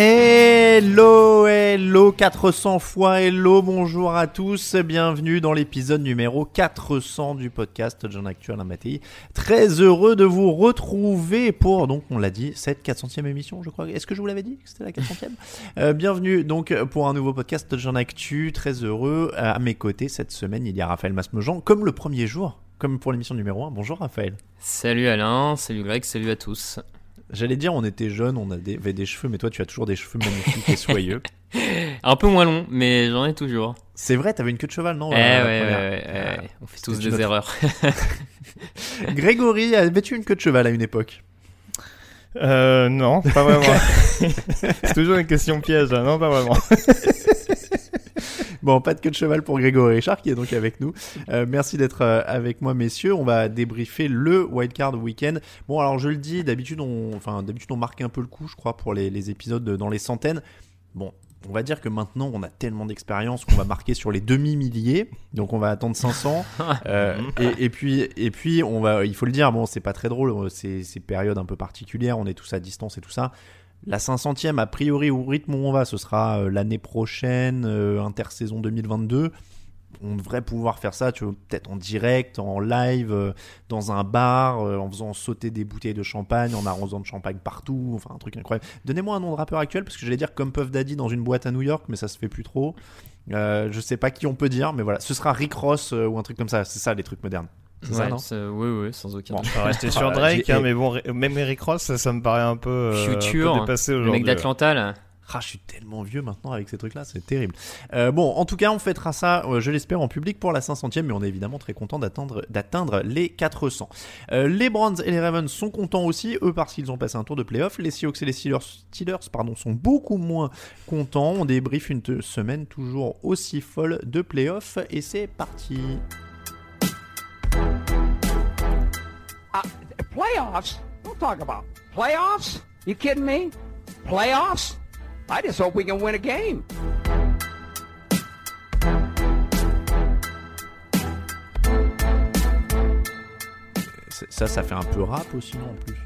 Hello, hello, 400 fois hello, bonjour à tous, bienvenue dans l'épisode numéro 400 du podcast John Actuel Mattei. Très heureux de vous retrouver pour, donc on l'a dit, cette 400e émission, je crois. Est-ce que je vous l'avais dit que c'était la 400e Euh, Bienvenue donc pour un nouveau podcast John Actu, très heureux. À mes côtés cette semaine, il y a Raphaël Masmejean, comme le premier jour, comme pour l'émission numéro 1. Bonjour Raphaël. Salut Alain, salut Greg, salut à tous. J'allais dire, on était jeunes, on avait des, cheveux, mais toi tu as toujours des cheveux magnifiques et soyeux. Un peu moins long, mais j'en ai toujours. C'est vrai, t'avais une queue de cheval, non eh euh, ouais, ouais, ouais, ouais, Ah, on fait tous des erreurs. Grégory, avais-tu une queue de cheval à une époque? Euh, non, pas vraiment. c'est toujours une question piège, hein. non, pas vraiment. Bon, pas de queue de cheval pour Grégory Richard qui est donc avec nous. Euh, merci d'être euh, avec moi, messieurs. On va débriefer le Wildcard Weekend. Bon, alors je le dis, d'habitude on, enfin d'habitude on marque un peu le coup, je crois, pour les, les épisodes dans les centaines. Bon. On va dire que maintenant on a tellement d'expérience qu'on va marquer sur les demi-milliers, donc on va attendre 500. Euh, et, et puis, et puis on va, il faut le dire, bon, c'est pas très drôle, c'est ces périodes un peu particulières, on est tous à distance et tout ça. La 500e, a priori, au rythme où on va, ce sera euh, l'année prochaine, euh, intersaison 2022. On devrait pouvoir faire ça, tu vois, peut-être en direct, en live, euh, dans un bar, en faisant sauter des bouteilles de champagne, en arrosant de champagne partout, enfin un truc incroyable. Donnez-moi un nom de rappeur actuel, parce que j'allais dire comme Puff Daddy dans une boîte à New York, mais ça se fait plus trop. Je sais pas qui on peut dire, mais voilà, ce sera Rick Ross ou un truc comme ça, c'est ça les trucs modernes. C'est ça, Ouais, non c'est- oui, oui, sans aucun Bon. doute. On va rester sur Ah, Drake, hein, mais bon, même Eric Ross, ça, ça me paraît un peu, euh, un peu Future, dépassé le aujourd'hui. mec d'Atlanta là. Ah, je suis tellement vieux maintenant avec ces trucs-là, c'est terrible. Euh, bon, en tout cas, on fêtera ça, euh, je l'espère, en public pour la 500e, mais on est évidemment très content d'atteindre, d'atteindre les 400. Euh, les Browns et les Ravens sont contents aussi, eux parce qu'ils ont passé un tour de playoff. Les Seahawks et les Steelers, Steelers pardon, sont beaucoup moins contents. On débrief une semaine toujours aussi folle de playoff, et c'est parti. Playoffs? Don't talk about playoffs. You kidding me? Playoffs? I just hope we can win a game. Ça, ça fait un peu rap aussi, non, en plus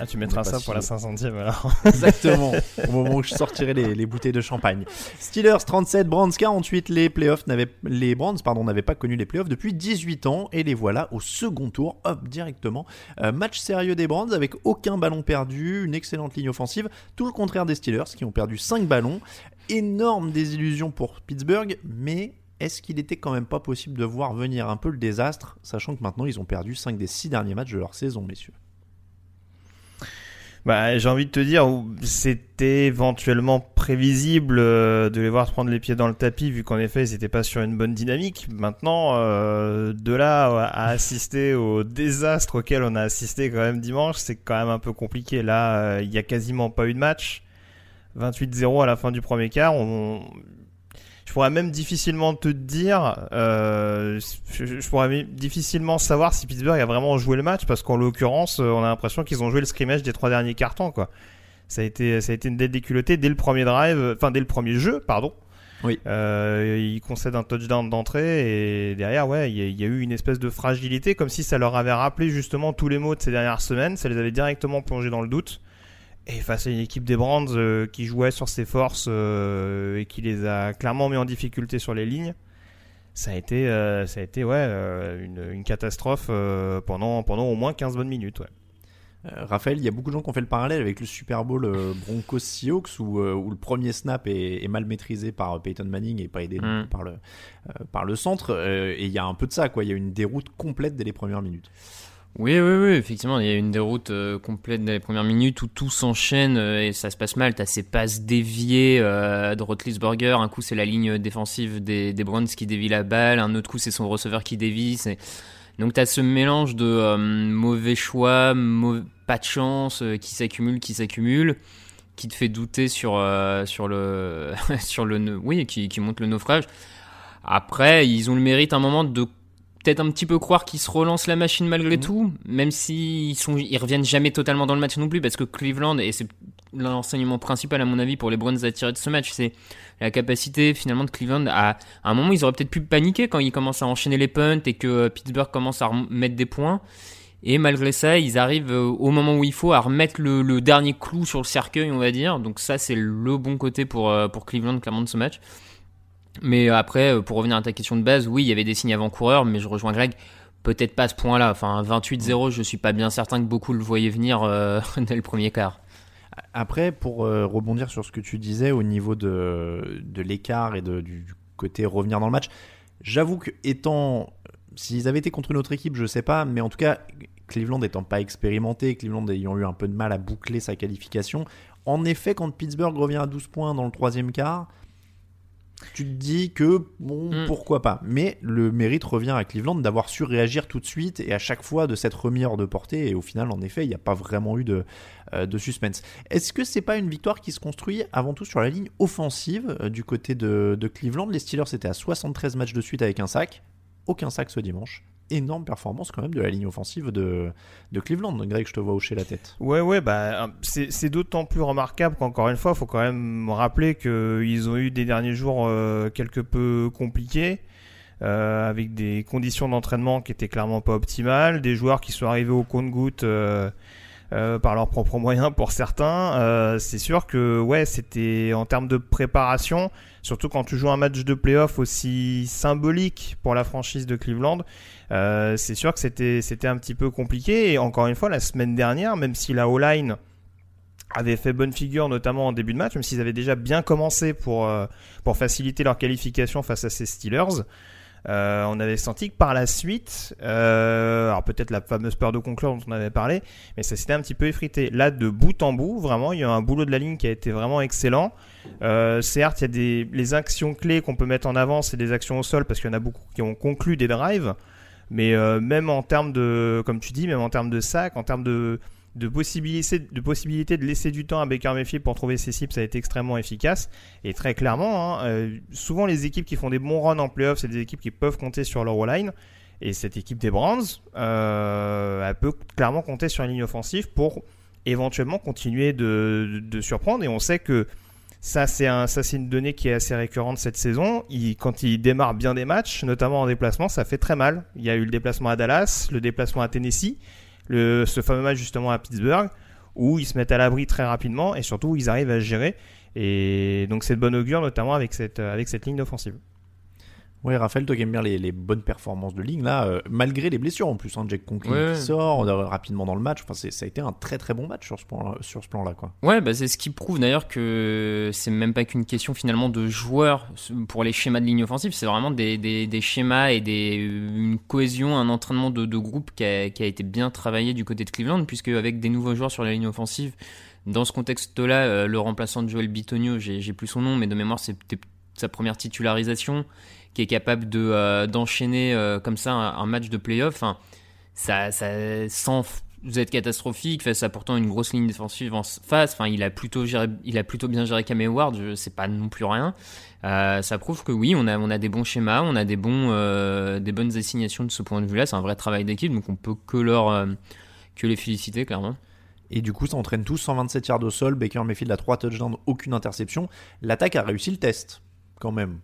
Ah, tu mettras ça pour la si- 500e alors. Exactement, au moment où je sortirai les, les bouteilles de champagne. Steelers 37, Browns 48, les playoffs n'avaient, les Browns pardon, n'avaient pas connu les playoffs depuis 18 ans et les voilà au second tour, hop, directement. Euh, match sérieux des Browns avec aucun ballon perdu, une excellente ligne offensive, tout le contraire des Steelers qui ont perdu 5 ballons. Énorme désillusion pour Pittsburgh, mais est-ce qu'il était quand même pas possible de voir venir un peu le désastre, sachant que maintenant ils ont perdu 5 des 6 derniers matchs de leur saison, messieurs? Bah, j'ai envie de te dire, c'était éventuellement prévisible euh, de les voir prendre les pieds dans le tapis, vu qu'en effet, ils n'étaient pas sur une bonne dynamique. Maintenant, euh, de là à assister au désastre auquel on a assisté quand même dimanche, c'est quand même un peu compliqué. Là, euh, il y a quasiment pas eu de match. 28-0 à la fin du premier quart. On... Je pourrais même difficilement te dire, euh, je, je pourrais difficilement savoir si Pittsburgh a vraiment joué le match parce qu'en l'occurrence, euh, on a l'impression qu'ils ont joué le scrimmage des trois derniers cartons, quoi. Ça a été, ça a été une dette déculottée dès le premier drive, euh, enfin dès le premier jeu, pardon. Oui. Euh, ils concèdent un touchdown d'entrée et derrière, ouais, il y, y a eu une espèce de fragilité, comme si ça leur avait rappelé justement tous les mots de ces dernières semaines, ça les avait directement plongés dans le doute. Et face à une équipe des Brands euh, qui jouait sur ses forces euh, et qui les a clairement mis en difficulté sur les lignes, ça a été, euh, ça a été ouais, euh, une, une catastrophe euh, pendant, pendant au moins 15 bonnes minutes. Ouais. Euh, Raphaël, il y a beaucoup de gens qui ont fait le parallèle avec le Super Bowl euh, Broncos Seahawks où, euh, où le premier snap est, est mal maîtrisé par Peyton Manning et pas aidé Mm. par le, euh, par le centre. euh, et il y a un peu de ça, quoi. Il y a une déroute complète dès les premières minutes. Oui, oui, oui, effectivement, il y a une déroute euh, complète dans les premières minutes où tout s'enchaîne euh, et ça se passe mal. T'as ces passes déviées euh, de Rotlisberger. Un coup, c'est la ligne défensive des, des Browns qui dévie la balle. Un autre coup, c'est son receveur qui dévie. Donc tu as ce mélange de euh, mauvais choix, pas de chance, qui s'accumule, qui s'accumule, qui te fait douter sur, sur le... sur le oui, qui, monte le naufrage. Après, ils ont le mérite un moment de peut-être un petit peu croire qu'ils se relancent la machine malgré mmh. tout, même s'ils sont, ils reviennent jamais totalement dans le match non plus, parce que Cleveland, et c'est l'enseignement principal à mon avis pour les Browns à tirer de ce match, c'est la capacité finalement de Cleveland à, à un moment ils auraient peut-être pu paniquer quand ils commencent à enchaîner les punts et que euh, Pittsburgh commence à mettre des points. Et malgré ça, ils arrivent euh, au moment où il faut à remettre le, dernier clou sur le cercueil, on va dire. Donc ça, c'est le bon côté pour, euh, pour Cleveland, clairement, de ce match. Mais après, pour revenir à ta question de base, oui, il y avait des signes avant-coureurs, mais je rejoins Greg, peut-être pas à ce point-là. Enfin, 28-0, je suis pas bien certain que beaucoup le voyaient venir dès le premier quart. Après, pour euh, rebondir sur ce que tu disais au niveau de, de l'écart et de, du, côté revenir dans le match, j'avoue que étant. S'ils avaient été contre une autre équipe, je sais pas, mais en tout cas, Cleveland étant pas expérimenté, Cleveland ayant eu un peu de mal à boucler sa qualification, en effet, quand Pittsburgh revient à 12 points dans le troisième quart, tu te dis que bon, mm. pourquoi pas. Mais le mérite revient à Cleveland d'avoir su réagir tout de suite et à chaque fois de s'être remis hors de portée. Et au final, en effet, il n'y a pas vraiment eu de, euh, de suspense. Est-ce que c'est pas une victoire qui se construit avant tout sur la ligne offensive euh, du côté de, de Cleveland? Les Steelers étaient à 73 matchs de suite avec un sac. Aucun sac ce dimanche énorme performance quand même de la ligne offensive de, de Cleveland. Greg, je te vois hocher la tête. Ouais, ouais, bah, c'est d'autant plus remarquable qu'encore une fois, il faut quand même rappeler qu'ils ont eu des derniers jours euh, quelque peu compliqués. Euh, avec des conditions d'entraînement qui étaient clairement pas optimales, des joueurs qui sont arrivés au compte-goutte euh, euh, par leurs propres moyens pour certains. Euh, c'est sûr que ouais, c'était en termes de préparation, surtout quand tu joues un match de playoff aussi symbolique pour la franchise de Cleveland. Euh, c'est sûr que c'était c'était un petit peu compliqué. Et encore une fois, la semaine dernière, même si la O-line avait fait bonne figure, notamment en début de match, même s'ils avaient déjà bien commencé pour pour faciliter leur qualification face à ces Steelers. Euh, on avait senti que par la suite, euh, alors peut-être la fameuse peur de conclure dont on avait parlé, mais ça s'était un petit peu effrité. Là, de bout en bout, vraiment, il y a un boulot de la ligne qui a été vraiment excellent. Euh, certes, il y a des les actions clés qu'on peut mettre en avant, c'est des actions au sol parce qu'il y en a beaucoup qui ont conclu des drives. Mais même en termes de, comme tu dis, même en termes de sac, en termes de de possibilité, de possibilité de laisser du temps à Baker Mayfield pour trouver ses cibles, ça a été extrêmement efficace. Et très clairement, hein, euh, souvent les équipes qui font des bons runs en playoff, c'est des équipes qui peuvent compter sur leur line. Et cette équipe des Browns, euh, elle peut clairement compter sur une ligne offensive pour éventuellement continuer de, surprendre. Et on sait que ça, c'est une donnée qui est assez récurrente cette saison. Quand il démarre bien des matchs, notamment en déplacement, ça fait très mal. Il y a eu le déplacement à Dallas, le déplacement à Tennessee ce fameux match justement à Pittsburgh, où ils se mettent à l'abri très rapidement et surtout ils arrivent à gérer. Et donc c'est de bon augure, notamment avec cette, avec cette ligne offensive. Oui, Raphaël, toi qui aimes bien les, bonnes performances de ligne, là, euh, malgré les blessures en plus, hein, Jack Conklin qui sort rapidement dans le match, enfin, ça a été un très très bon match sur ce plan-là. Sur ce plan-là quoi. Ouais, bah, c'est ce qui prouve d'ailleurs que c'est même pas qu'une question finalement de joueurs pour les schémas de ligne offensive, c'est vraiment des, des, schémas et des, une cohésion, un entraînement de, de groupe qui a, qui a, été bien travaillé du côté de Cleveland, puisque avec des nouveaux joueurs sur la ligne offensive, dans ce contexte-là, euh, le remplaçant de Joel Bitonio, j'ai plus son nom, mais de mémoire, c'était sa première titularisation qui est capable euh, d'enchaîner euh, comme ça un, match de playoff, hein, ça, ça sans être catastrophique face à pourtant une grosse ligne défensive en face. Enfin, il a plutôt il a plutôt bien géré Cam Ward. C'est pas non plus rien. Euh, ça prouve que oui, on a on a des bons schémas, on a des bons des bonnes assignations de ce point de vue-là. C'est un vrai travail d'équipe, donc on peut que leur que les féliciter clairement. Et du coup, ça entraîne tous 127 yards au sol. Baker Mayfield a 3 touchdowns, aucune interception. L'attaque a réussi le test, quand même.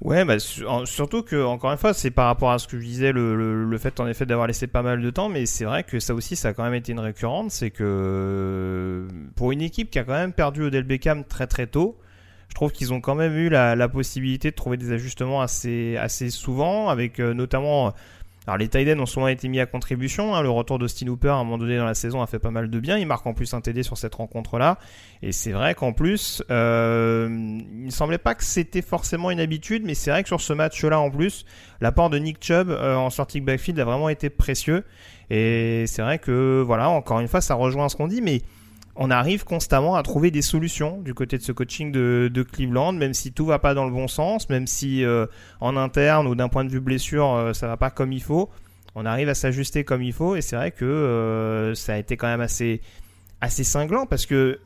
Ouais, bah, surtout que, encore une fois, c'est par rapport à ce que je disais, le, le, fait en effet d'avoir laissé pas mal de temps, mais c'est vrai que ça aussi, ça a quand même été une récurrente, c'est que pour une équipe qui a quand même perdu Odell Beckham très très tôt, je trouve qu'ils ont quand même eu la, la, possibilité de trouver des ajustements assez, assez souvent, avec euh, notamment alors les Tiden ont souvent été mis à contribution. Hein. Le retour de Steve Hooper à un moment donné dans la saison a fait pas mal de bien. Il marque en plus un TD sur cette rencontre-là. Et c'est vrai qu'en plus, euh, il ne semblait pas que c'était forcément une habitude, mais c'est vrai que sur ce match-là en plus, l'apport de Nick Chubb euh, en sortie backfield a vraiment été précieux. Et c'est vrai que voilà, encore une fois, ça rejoint ce qu'on dit, mais on arrive constamment à trouver des solutions du côté de ce coaching de, Cleveland, même si tout va pas dans le bon sens, même si euh, en interne ou d'un point de vue blessure, euh, ça va pas comme il faut. On arrive à s'ajuster comme il faut, et c'est vrai que euh, ça a été quand même assez, assez cinglant parce que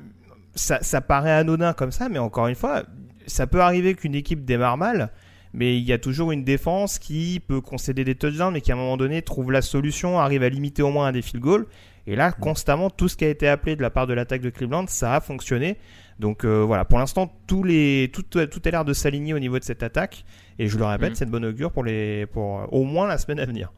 ça, ça paraît anodin comme ça, mais encore une fois, ça peut arriver qu'une équipe démarre mal, mais il y a toujours une défense qui peut concéder des touchdowns, mais qui à un moment donné trouve la solution, arrive à limiter au moins un des field goals. Et là, constamment, tout ce qui a été appelé de la part de l'attaque de Cleveland, ça a fonctionné. Donc euh, voilà, pour l'instant, tous les, tout, tout a l'air de s'aligner au niveau de cette attaque. Et je le répète, Mhm. c'est de bonne augure pour, les, pour euh, au moins la semaine à venir.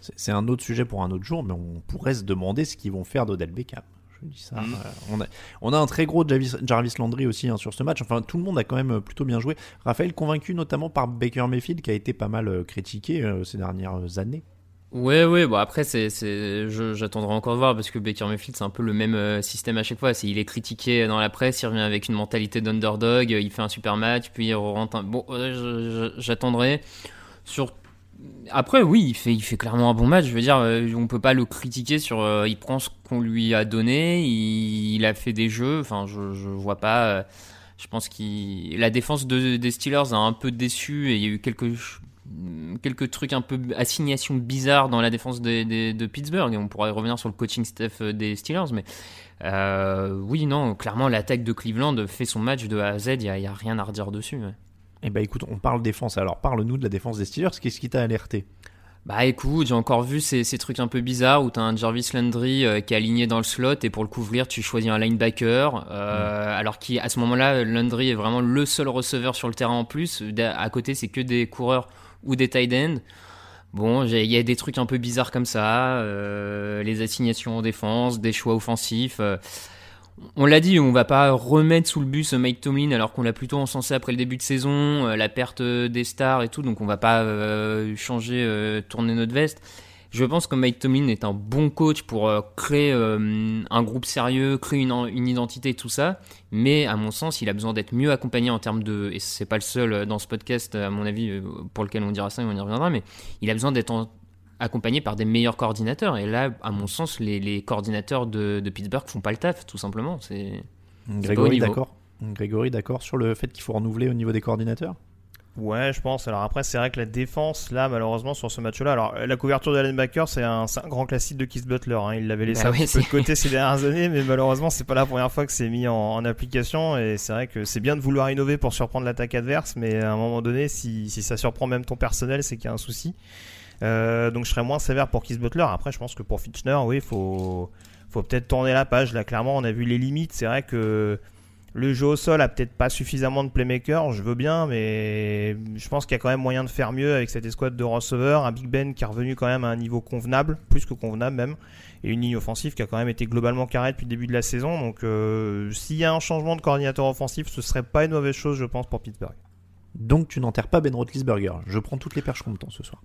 C'est- un autre sujet pour un autre jour, mais on pourrait se demander ce qu'ils vont faire d'Odell Beckham. Je dis ça. Mm. euh, on, a, on a un très gros Jarvis, Jarvis Landry aussi hein, sur ce match. Enfin, tout le monde a quand même plutôt bien joué. Raphaël, convaincu notamment par Baker Mayfield, qui a été pas mal critiqué euh, ces dernières années. Ouais, ouais, bon après, c'est, c'est, j'attendrai encore de voir parce que Baker Mayfield, c'est un peu le même euh, système à chaque fois. C'est, il est critiqué dans la presse, il revient avec une mentalité d'underdog, euh, il fait un super match, puis il rentre un. Bon, j'attendrai. Sur... Après, oui, il fait, il fait clairement un bon match. Je veux dire, euh, on peut pas le critiquer sur. il prend ce qu'on lui a donné, il, il a fait des jeux. Enfin, je, je vois pas. je pense qu'il. La défense de, des Steelers a un peu déçu et il y a eu quelques quelques trucs un peu assignations bizarres dans la défense de Pittsburgh et on pourrait revenir sur le coaching staff euh, des Steelers mais euh, oui non clairement l'attaque de Cleveland fait son match de A à Z il y, a- il y a rien à redire dessus ouais. Eh ben écoute, on parle défense. Alors parle-nous de la défense des Steelers. Qu'est-ce qui t'a alerté? Bah écoute, j'ai encore vu ces, ces trucs un peu bizarres où t'as un Jarvis Landry euh, qui est aligné dans le slot et pour le couvrir tu choisis un linebacker euh, alors qu'à ce moment-là Landry est vraiment le seul receveur sur le terrain en plus. À côté c'est que des coureurs ou des tight ends. Bon, il y a des trucs un peu bizarres comme ça, euh, les assignations en défense, des choix offensifs. Euh. on l'a dit, on va pas remettre sous le bus Mike Tomlin alors qu'on l'a plutôt encensé après le début de saison, euh, la perte des stars et tout, donc on va pas euh, changer, euh, tourner notre veste. Je pense que Mike Tomlin est un bon coach pour euh, créer euh, un groupe sérieux, créer une, une identité et tout ça. Mais à mon sens, il a besoin d'être mieux accompagné en termes de. Et c'est pas le seul euh, dans ce podcast, à mon avis, euh, pour lequel on dira ça et on y reviendra. Mais il a besoin d'être accompagné par des meilleurs coordinateurs. Et là, à mon sens, les, les coordinateurs de, de Pittsburgh font pas le taf, tout simplement. C'est. Grégory, d'accord Grégory, d'accord sur le fait qu'il faut renouveler au niveau des coordinateurs? Ouais, je pense. Alors après, c'est vrai que la défense, là, malheureusement, sur ce match-là, alors la couverture de Allen Baker, c'est un, grand classique de Keith Butler. hein. Il l'avait laissé Bah un oui, petit peu de côté ces dernières années, mais malheureusement, c'est pas la première fois que c'est mis en, en application. Et c'est vrai que c'est bien de vouloir innover pour surprendre l'attaque adverse, mais à un moment donné, si, si ça surprend même ton personnel, c'est qu'il y a un souci. Euh, donc je serais moins sévère pour Keith Butler. Après, je pense que pour Fitchner, oui, faut, faut peut-être tourner la page. Là, clairement, on a vu les limites. C'est vrai que le jeu au sol a peut-être pas suffisamment de playmaker, je veux bien, mais je pense qu'il y a quand même moyen de faire mieux avec cette escouade de receveurs, un Big Ben qui est revenu quand même à un niveau convenable, plus que convenable même, et une ligne offensive qui a quand même été globalement carrée depuis le début de la saison. Donc euh, s'il y a un changement de coordinateur offensif, ce serait pas une mauvaise chose, je pense, pour Pittsburgh. Donc tu n'enterres pas Ben Roethlisberger. Je prends toutes les perches qu'on me tend ce soir.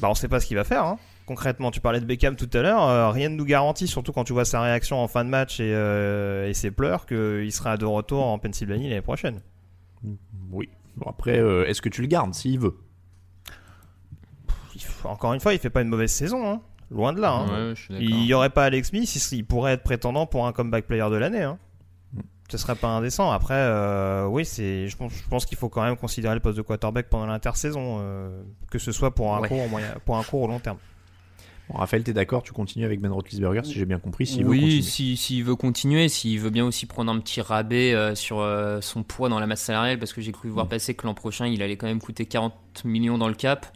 Bah on sait pas ce qu'il va faire. Hein. Concrètement, tu parlais de Beckham tout à l'heure, euh, rien ne nous garantit, surtout quand tu vois sa réaction en fin de match et, euh, et ses pleurs, qu'il sera de retour en Pennsylvanie l'année prochaine. Oui. Bon après, euh, est-ce que tu le gardes s'il veut? Encore une fois, il fait pas une mauvaise saison, hein. loin de là. hein. Ouais. Il y aurait pas Alex Smith, il, il pourrait être prétendant pour un comeback player de l'année. Hein. Ce serait pas indécent. Après, euh, oui, c'est. Je pense, je pense qu'il faut quand même considérer le poste de quarterback pendant l'intersaison, euh, que ce soit pour un Ouais. court, ou moyen, pour un court ou long terme. Bon, Raphaël, t'es d'accord Tu continues avec Ben Roethlisberger si j'ai bien compris s'il veut oui, continuer. si- s'il veut continuer, s'il veut bien aussi prendre un petit rabais euh, sur euh, son poids dans la masse salariale, parce que j'ai cru Mm. voir passer que l'an prochain, il allait quand même coûter 40 millions dans le cap,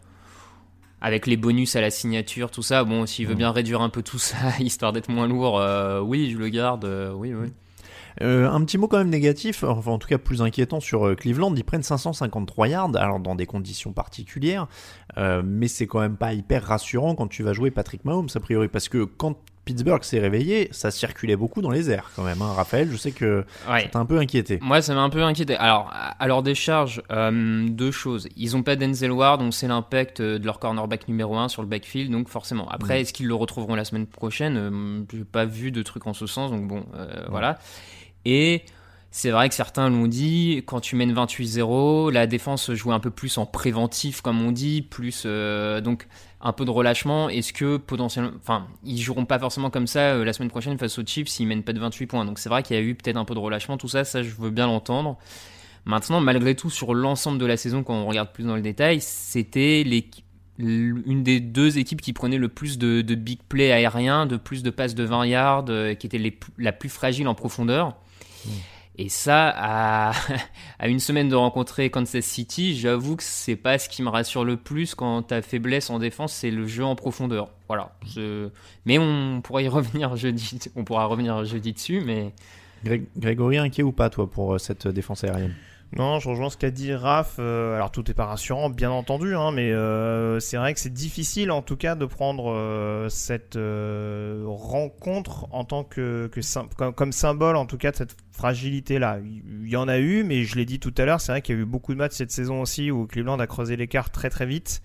avec les bonus à la signature, tout ça. Bon, s'il veut Mm. bien réduire un peu tout ça, histoire d'être moins lourd, euh, oui, je le garde, euh, oui, oui. Euh, un petit mot quand même négatif, enfin en tout cas plus inquiétant sur euh, Cleveland. Ils prennent 553 yards, alors dans des conditions particulières, euh, mais c'est quand même pas hyper rassurant quand tu vas jouer Patrick Mahomes a priori, parce que quand Pittsburgh s'est réveillé, ça circulait beaucoup dans les airs quand même. Hein. Raphaël, je sais que Ouais. t'es un peu inquiété. Moi, ça m'a un peu inquiété. Alors, à leur décharge, euh, deux choses. Ils ont pas Denzel Ward, donc c'est l'impact de leur cornerback numéro 1 sur le backfield, donc forcément. Après, est-ce qu'ils le retrouveront la semaine prochaine? Euh, J'ai pas vu de truc en ce sens, donc bon, euh, voilà. Et c'est vrai que certains l'ont dit, quand tu mènes 28-0, la défense joue un peu plus en préventif, comme on dit, plus euh, donc un peu de relâchement. Est-ce que potentiellement, enfin, ils joueront pas forcément comme ça euh, la semaine prochaine face aux Chiefs s'ils mènent pas de 28 points. Donc c'est vrai qu'il y a eu peut-être un peu de relâchement, tout ça, ça je veux bien l'entendre. Maintenant, malgré tout, sur l'ensemble de la saison, quand on regarde plus dans le détail, c'était une des deux équipes qui prenait le plus de, big play aériens, de plus de passes de 20 yards, euh, qui était la plus fragile en profondeur. Et ça, à, une semaine de rencontrer Kansas City, j'avoue que c'est pas ce qui me rassure le plus quand ta faiblesse en défense, c'est le jeu en profondeur. Voilà. Mais on pourra y revenir jeudi. On pourra revenir jeudi dessus, mais. Grégory, inquiet ou pas, toi, pour euh, cette défense aérienne? Non, je rejoins ce qu'a dit Raph. Euh, alors tout est pas rassurant, bien entendu, hein, mais euh, c'est vrai que c'est difficile en tout cas de prendre euh, cette rencontre en tant que, comme, symbole en tout cas de cette fragilité là. Il y en a eu, mais je l'ai dit tout à l'heure, c'est vrai qu'il y a eu beaucoup de matchs cette saison aussi où Cleveland a creusé l'écart très très vite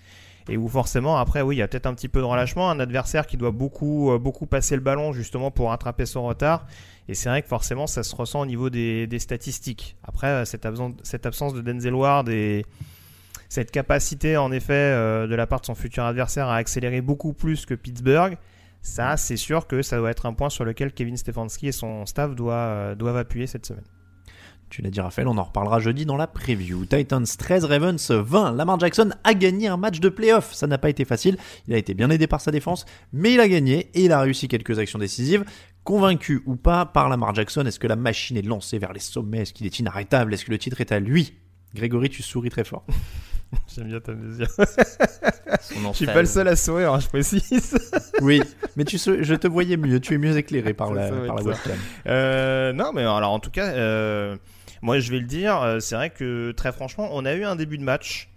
et où forcément après oui il y a peut-être un petit peu de relâchement, un adversaire qui doit beaucoup beaucoup passer le ballon justement pour rattraper son retard. Et c'est vrai que forcément, ça se ressent au niveau des, statistiques. Après, euh, cette absence, cette absence de Denzel Ward et cette capacité, en effet, euh, de la part de son futur adversaire à accélérer beaucoup plus que Pittsburgh, ça, c'est sûr que ça doit être un point sur lequel Kevin Stefanski et son staff doivent, euh, doivent appuyer cette semaine. Tu l'as dit Raphaël, on en reparlera jeudi dans la preview. Titans 13, Ravens 20. Lamar Jackson a gagné un match de playoff. Ça n'a pas été facile. Il a été bien aidé par sa défense, mais il a gagné et il a réussi quelques actions décisives. Convaincu ou pas par Lamar Jackson, est-ce que la machine est lancée vers les sommets Est-ce qu'il est inarrêtable Est-ce que le titre est à lui? Grégory, tu souris très fort. J'aime bien ta mesure. je suis pas le seul à sourire, hein, je précise. oui, mais tu, je te voyais mieux. Tu es mieux éclairé par la, par la webcam. Euh, non, mais alors en tout cas, euh, moi je vais le dire, euh, c'est vrai que très franchement, on a eu un début de match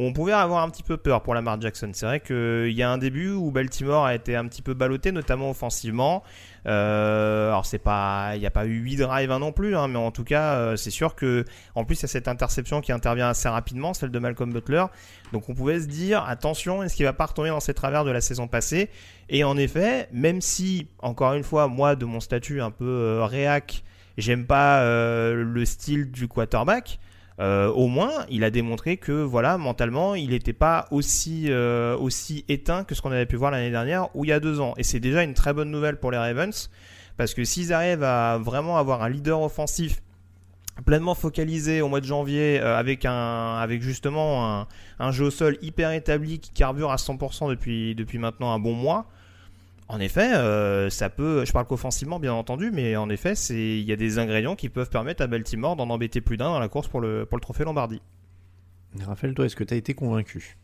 on pouvait avoir un petit peu peur pour Lamar Jackson. C'est vrai qu'il y a un début où Baltimore a été un petit peu ballotté, notamment offensivement. Euh, alors c'est pas, il n'y a pas eu 8 drives non plus, hein, mais en tout cas euh, c'est sûr que en plus il y a cette interception qui intervient assez rapidement, celle de Malcolm Butler. Donc on pouvait se dire attention, est-ce qu'il va pas retomber dans ses travers de la saison passée? Et en effet, même si encore une fois moi de mon statut un peu euh, réac, j'aime pas le style du quarterback. Euh, au moins, il a démontré que voilà, mentalement, il n'était pas aussi euh, aussi éteint que ce qu'on avait pu voir l'année dernière ou il y a deux ans. Et c'est déjà une très bonne nouvelle pour les Ravens parce que s'ils arrivent à vraiment avoir un leader offensif pleinement focalisé au mois de janvier euh, avec un avec justement un, un, jeu au sol hyper établi qui carbure à 100% depuis depuis maintenant un bon mois en effet, euh, ça peut. Je parle qu'offensivement, bien entendu, mais en effet, c'est il y a des ingrédients qui peuvent permettre à Baltimore d'en embêter plus d'un dans la course pour le pour le trophée Lombardie. Raphaël, toi, est-ce que tu as été convaincu?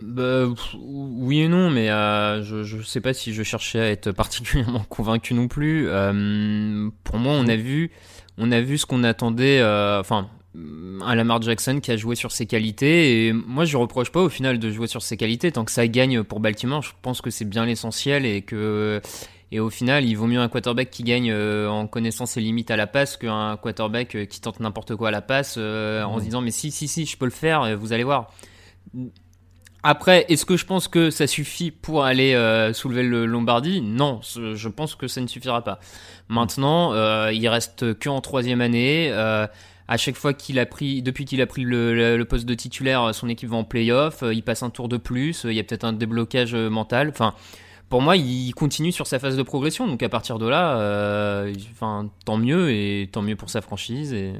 Bah, oui et non, mais euh, je ne sais pas si je cherchais à être particulièrement convaincu non plus. Euh, pour moi, on a vu, on a vu ce qu'on attendait. Enfin, un Lamar Jackson qui a joué sur ses qualités. Et moi je reproche pas au final de jouer sur ses qualités. Tant que ça gagne pour Baltimore je pense que c'est bien l'essentiel et que et au final il vaut mieux un quarterback qui gagne euh, en connaissant ses limites à la passe qu'un quarterback euh, qui tente n'importe quoi à la passe euh, en se disant mais si si si je peux le faire vous allez voir. Après, est-ce que je pense que ça suffit pour aller soulever le Lombardie Non, je pense que ça ne suffira pas. Maintenant, il reste que en troisième année à chaque fois qu'il a pris, depuis qu'il a pris le, poste de titulaire, son équipe va en playoff, euh, il passe un tour de plus, il y a peut-être un déblocage euh, mental. Enfin, pour moi, il continue sur sa phase de progression. Donc à partir de là, euh, enfin, tant mieux et tant mieux pour sa franchise. Et...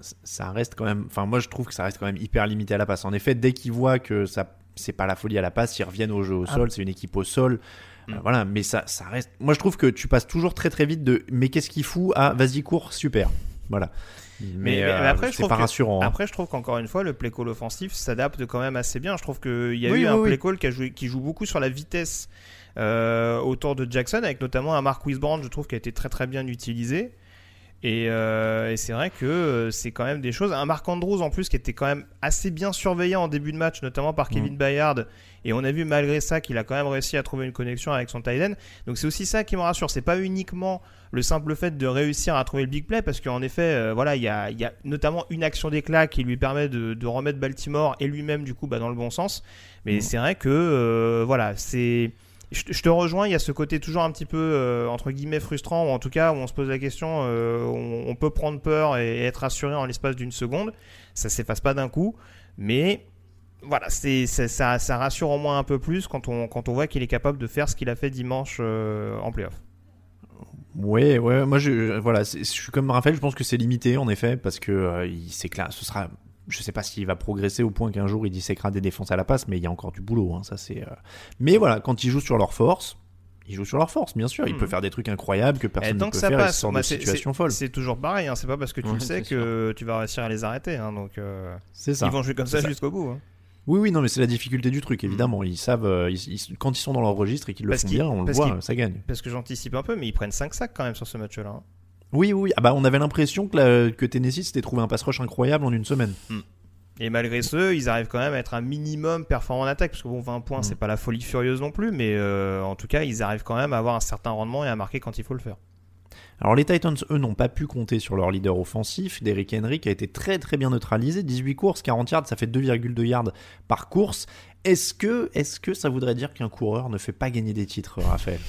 Ça reste quand même. Enfin, moi, je trouve que ça reste quand même hyper limité à la passe. En effet, dès qu'il voit que ça, c'est pas la folie à la passe, ils reviennent au jeu au ah. sol. C'est une équipe au sol. Mm. voilà, mais ça, ça reste. Moi, je trouve que tu passes toujours très très vite de. Mais qu'est-ce qu'il fout à vas-y cours, super. Voilà. Mais, euh, après, c'est pas rassurant. Hein. Après, je trouve qu'encore une fois, le play call offensif s'adapte quand même assez bien. Je trouve qu'il y a eu un play call qui, a joué, qui joue beaucoup sur la vitesse euh, autour de Jackson, avec notamment un Mark Wisbrand, je trouve, qui a été très très bien utilisé. Et, euh, et c'est vrai que c'est quand même des choses. Un Mark Andrews en plus qui était quand même assez bien surveillé en début de match, notamment par Kevin mm. Bayard. Et on a vu malgré ça qu'il a quand même réussi à trouver une connexion avec son tight end. Donc c'est aussi ça qui me rassure. C'est pas uniquement le simple fait de réussir à trouver le big play, parce qu'en effet, euh, voilà, il y a, y a, notamment une action d'éclat qui lui permet de, de, remettre Baltimore et lui-même du coup bah, dans le bon sens. Mais mm. c'est vrai que euh, voilà, c'est je, te rejoins, il y a ce côté toujours un petit peu euh, entre guillemets frustrant, ou en tout cas où on se pose la question, euh, on, peut prendre peur et, être rassuré en l'espace d'une seconde. Ça s'efface pas d'un coup, mais voilà, c'est c'est- ça, ça rassure au moins un peu plus quand on, quand on voit qu'il est capable de faire ce qu'il a fait dimanche euh, en playoff. Ouais, ouais, moi je, voilà, c'est- je suis comme Raphaël, je pense que c'est limité en effet, parce que il s'éclate, ce sera, je sais pas s'il va progresser au point qu'un jour il disséquera des défenses à la passe, mais il y a encore du boulot, hein, ça c'est. euh. Mais voilà, quand ils jouent sur leur force, ils jouent sur leur force, bien sûr, il Mhm. peut faire des trucs incroyables que personne ne tant peut que ça faire, passe, bah, c'est- situations c'est- folles. C'est toujours pareil, hein, c'est pas parce que tu Ouais, le sais que tu vas réussir à les arrêter. hein, donc euh, C'est ça. ils vont jouer comme ça jusqu'au bout. hein. Oui, oui, non, mais c'est la difficulté du truc, évidemment. Ils savent, euh, ils- ils- quand ils sont dans leur registre et qu'ils le Parce font bien, on le voit, ça gagne. Parce que j'anticipe un peu, mais ils prennent 5 sacs quand même sur ce match-là. Oui, oui. Ah bah, on avait l'impression que, la- que Tennessee s'était trouvé un pass rush incroyable en une semaine. Et malgré ce, ils arrivent quand même à être un minimum performants en attaque. Parce que bon, 20 points, Mm. c'est pas la folie furieuse non plus, mais euh, en tout cas, ils arrivent quand même à avoir un certain rendement et à marquer quand il faut le faire. Alors les Titans, eux, n'ont pas pu compter sur leur leader offensif. Derrick Henry qui a été très très bien neutralisé. 18 courses, 40 yards, ça fait 2,2 yards par course. Est-ce que, est que ça voudrait dire qu'un coureur ne fait pas gagner des titres, Raphaël?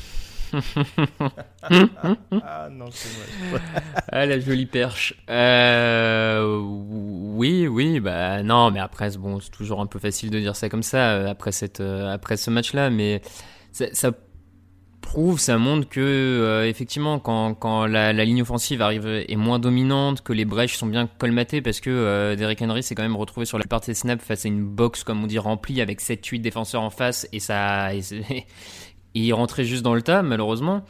Ah non, c'est vrai. Ah, la jolie perche. Euh, oui, oui, bah non, mais après, bon, c'est toujours un peu facile de dire ça comme ça euh, après cette, euh, après ce match-là, mais ça, prouve, ça montre que effectivement, quand, quand la, ligne offensive arrive est moins dominante, que les brèches sont bien colmatées, parce que euh, Derrick Henry s'est quand même retrouvé sur la plupart de face à une box, comme on dit, remplie avec 7-8 défenseurs en face, et ça, il rentrait juste dans le tas, malheureusement.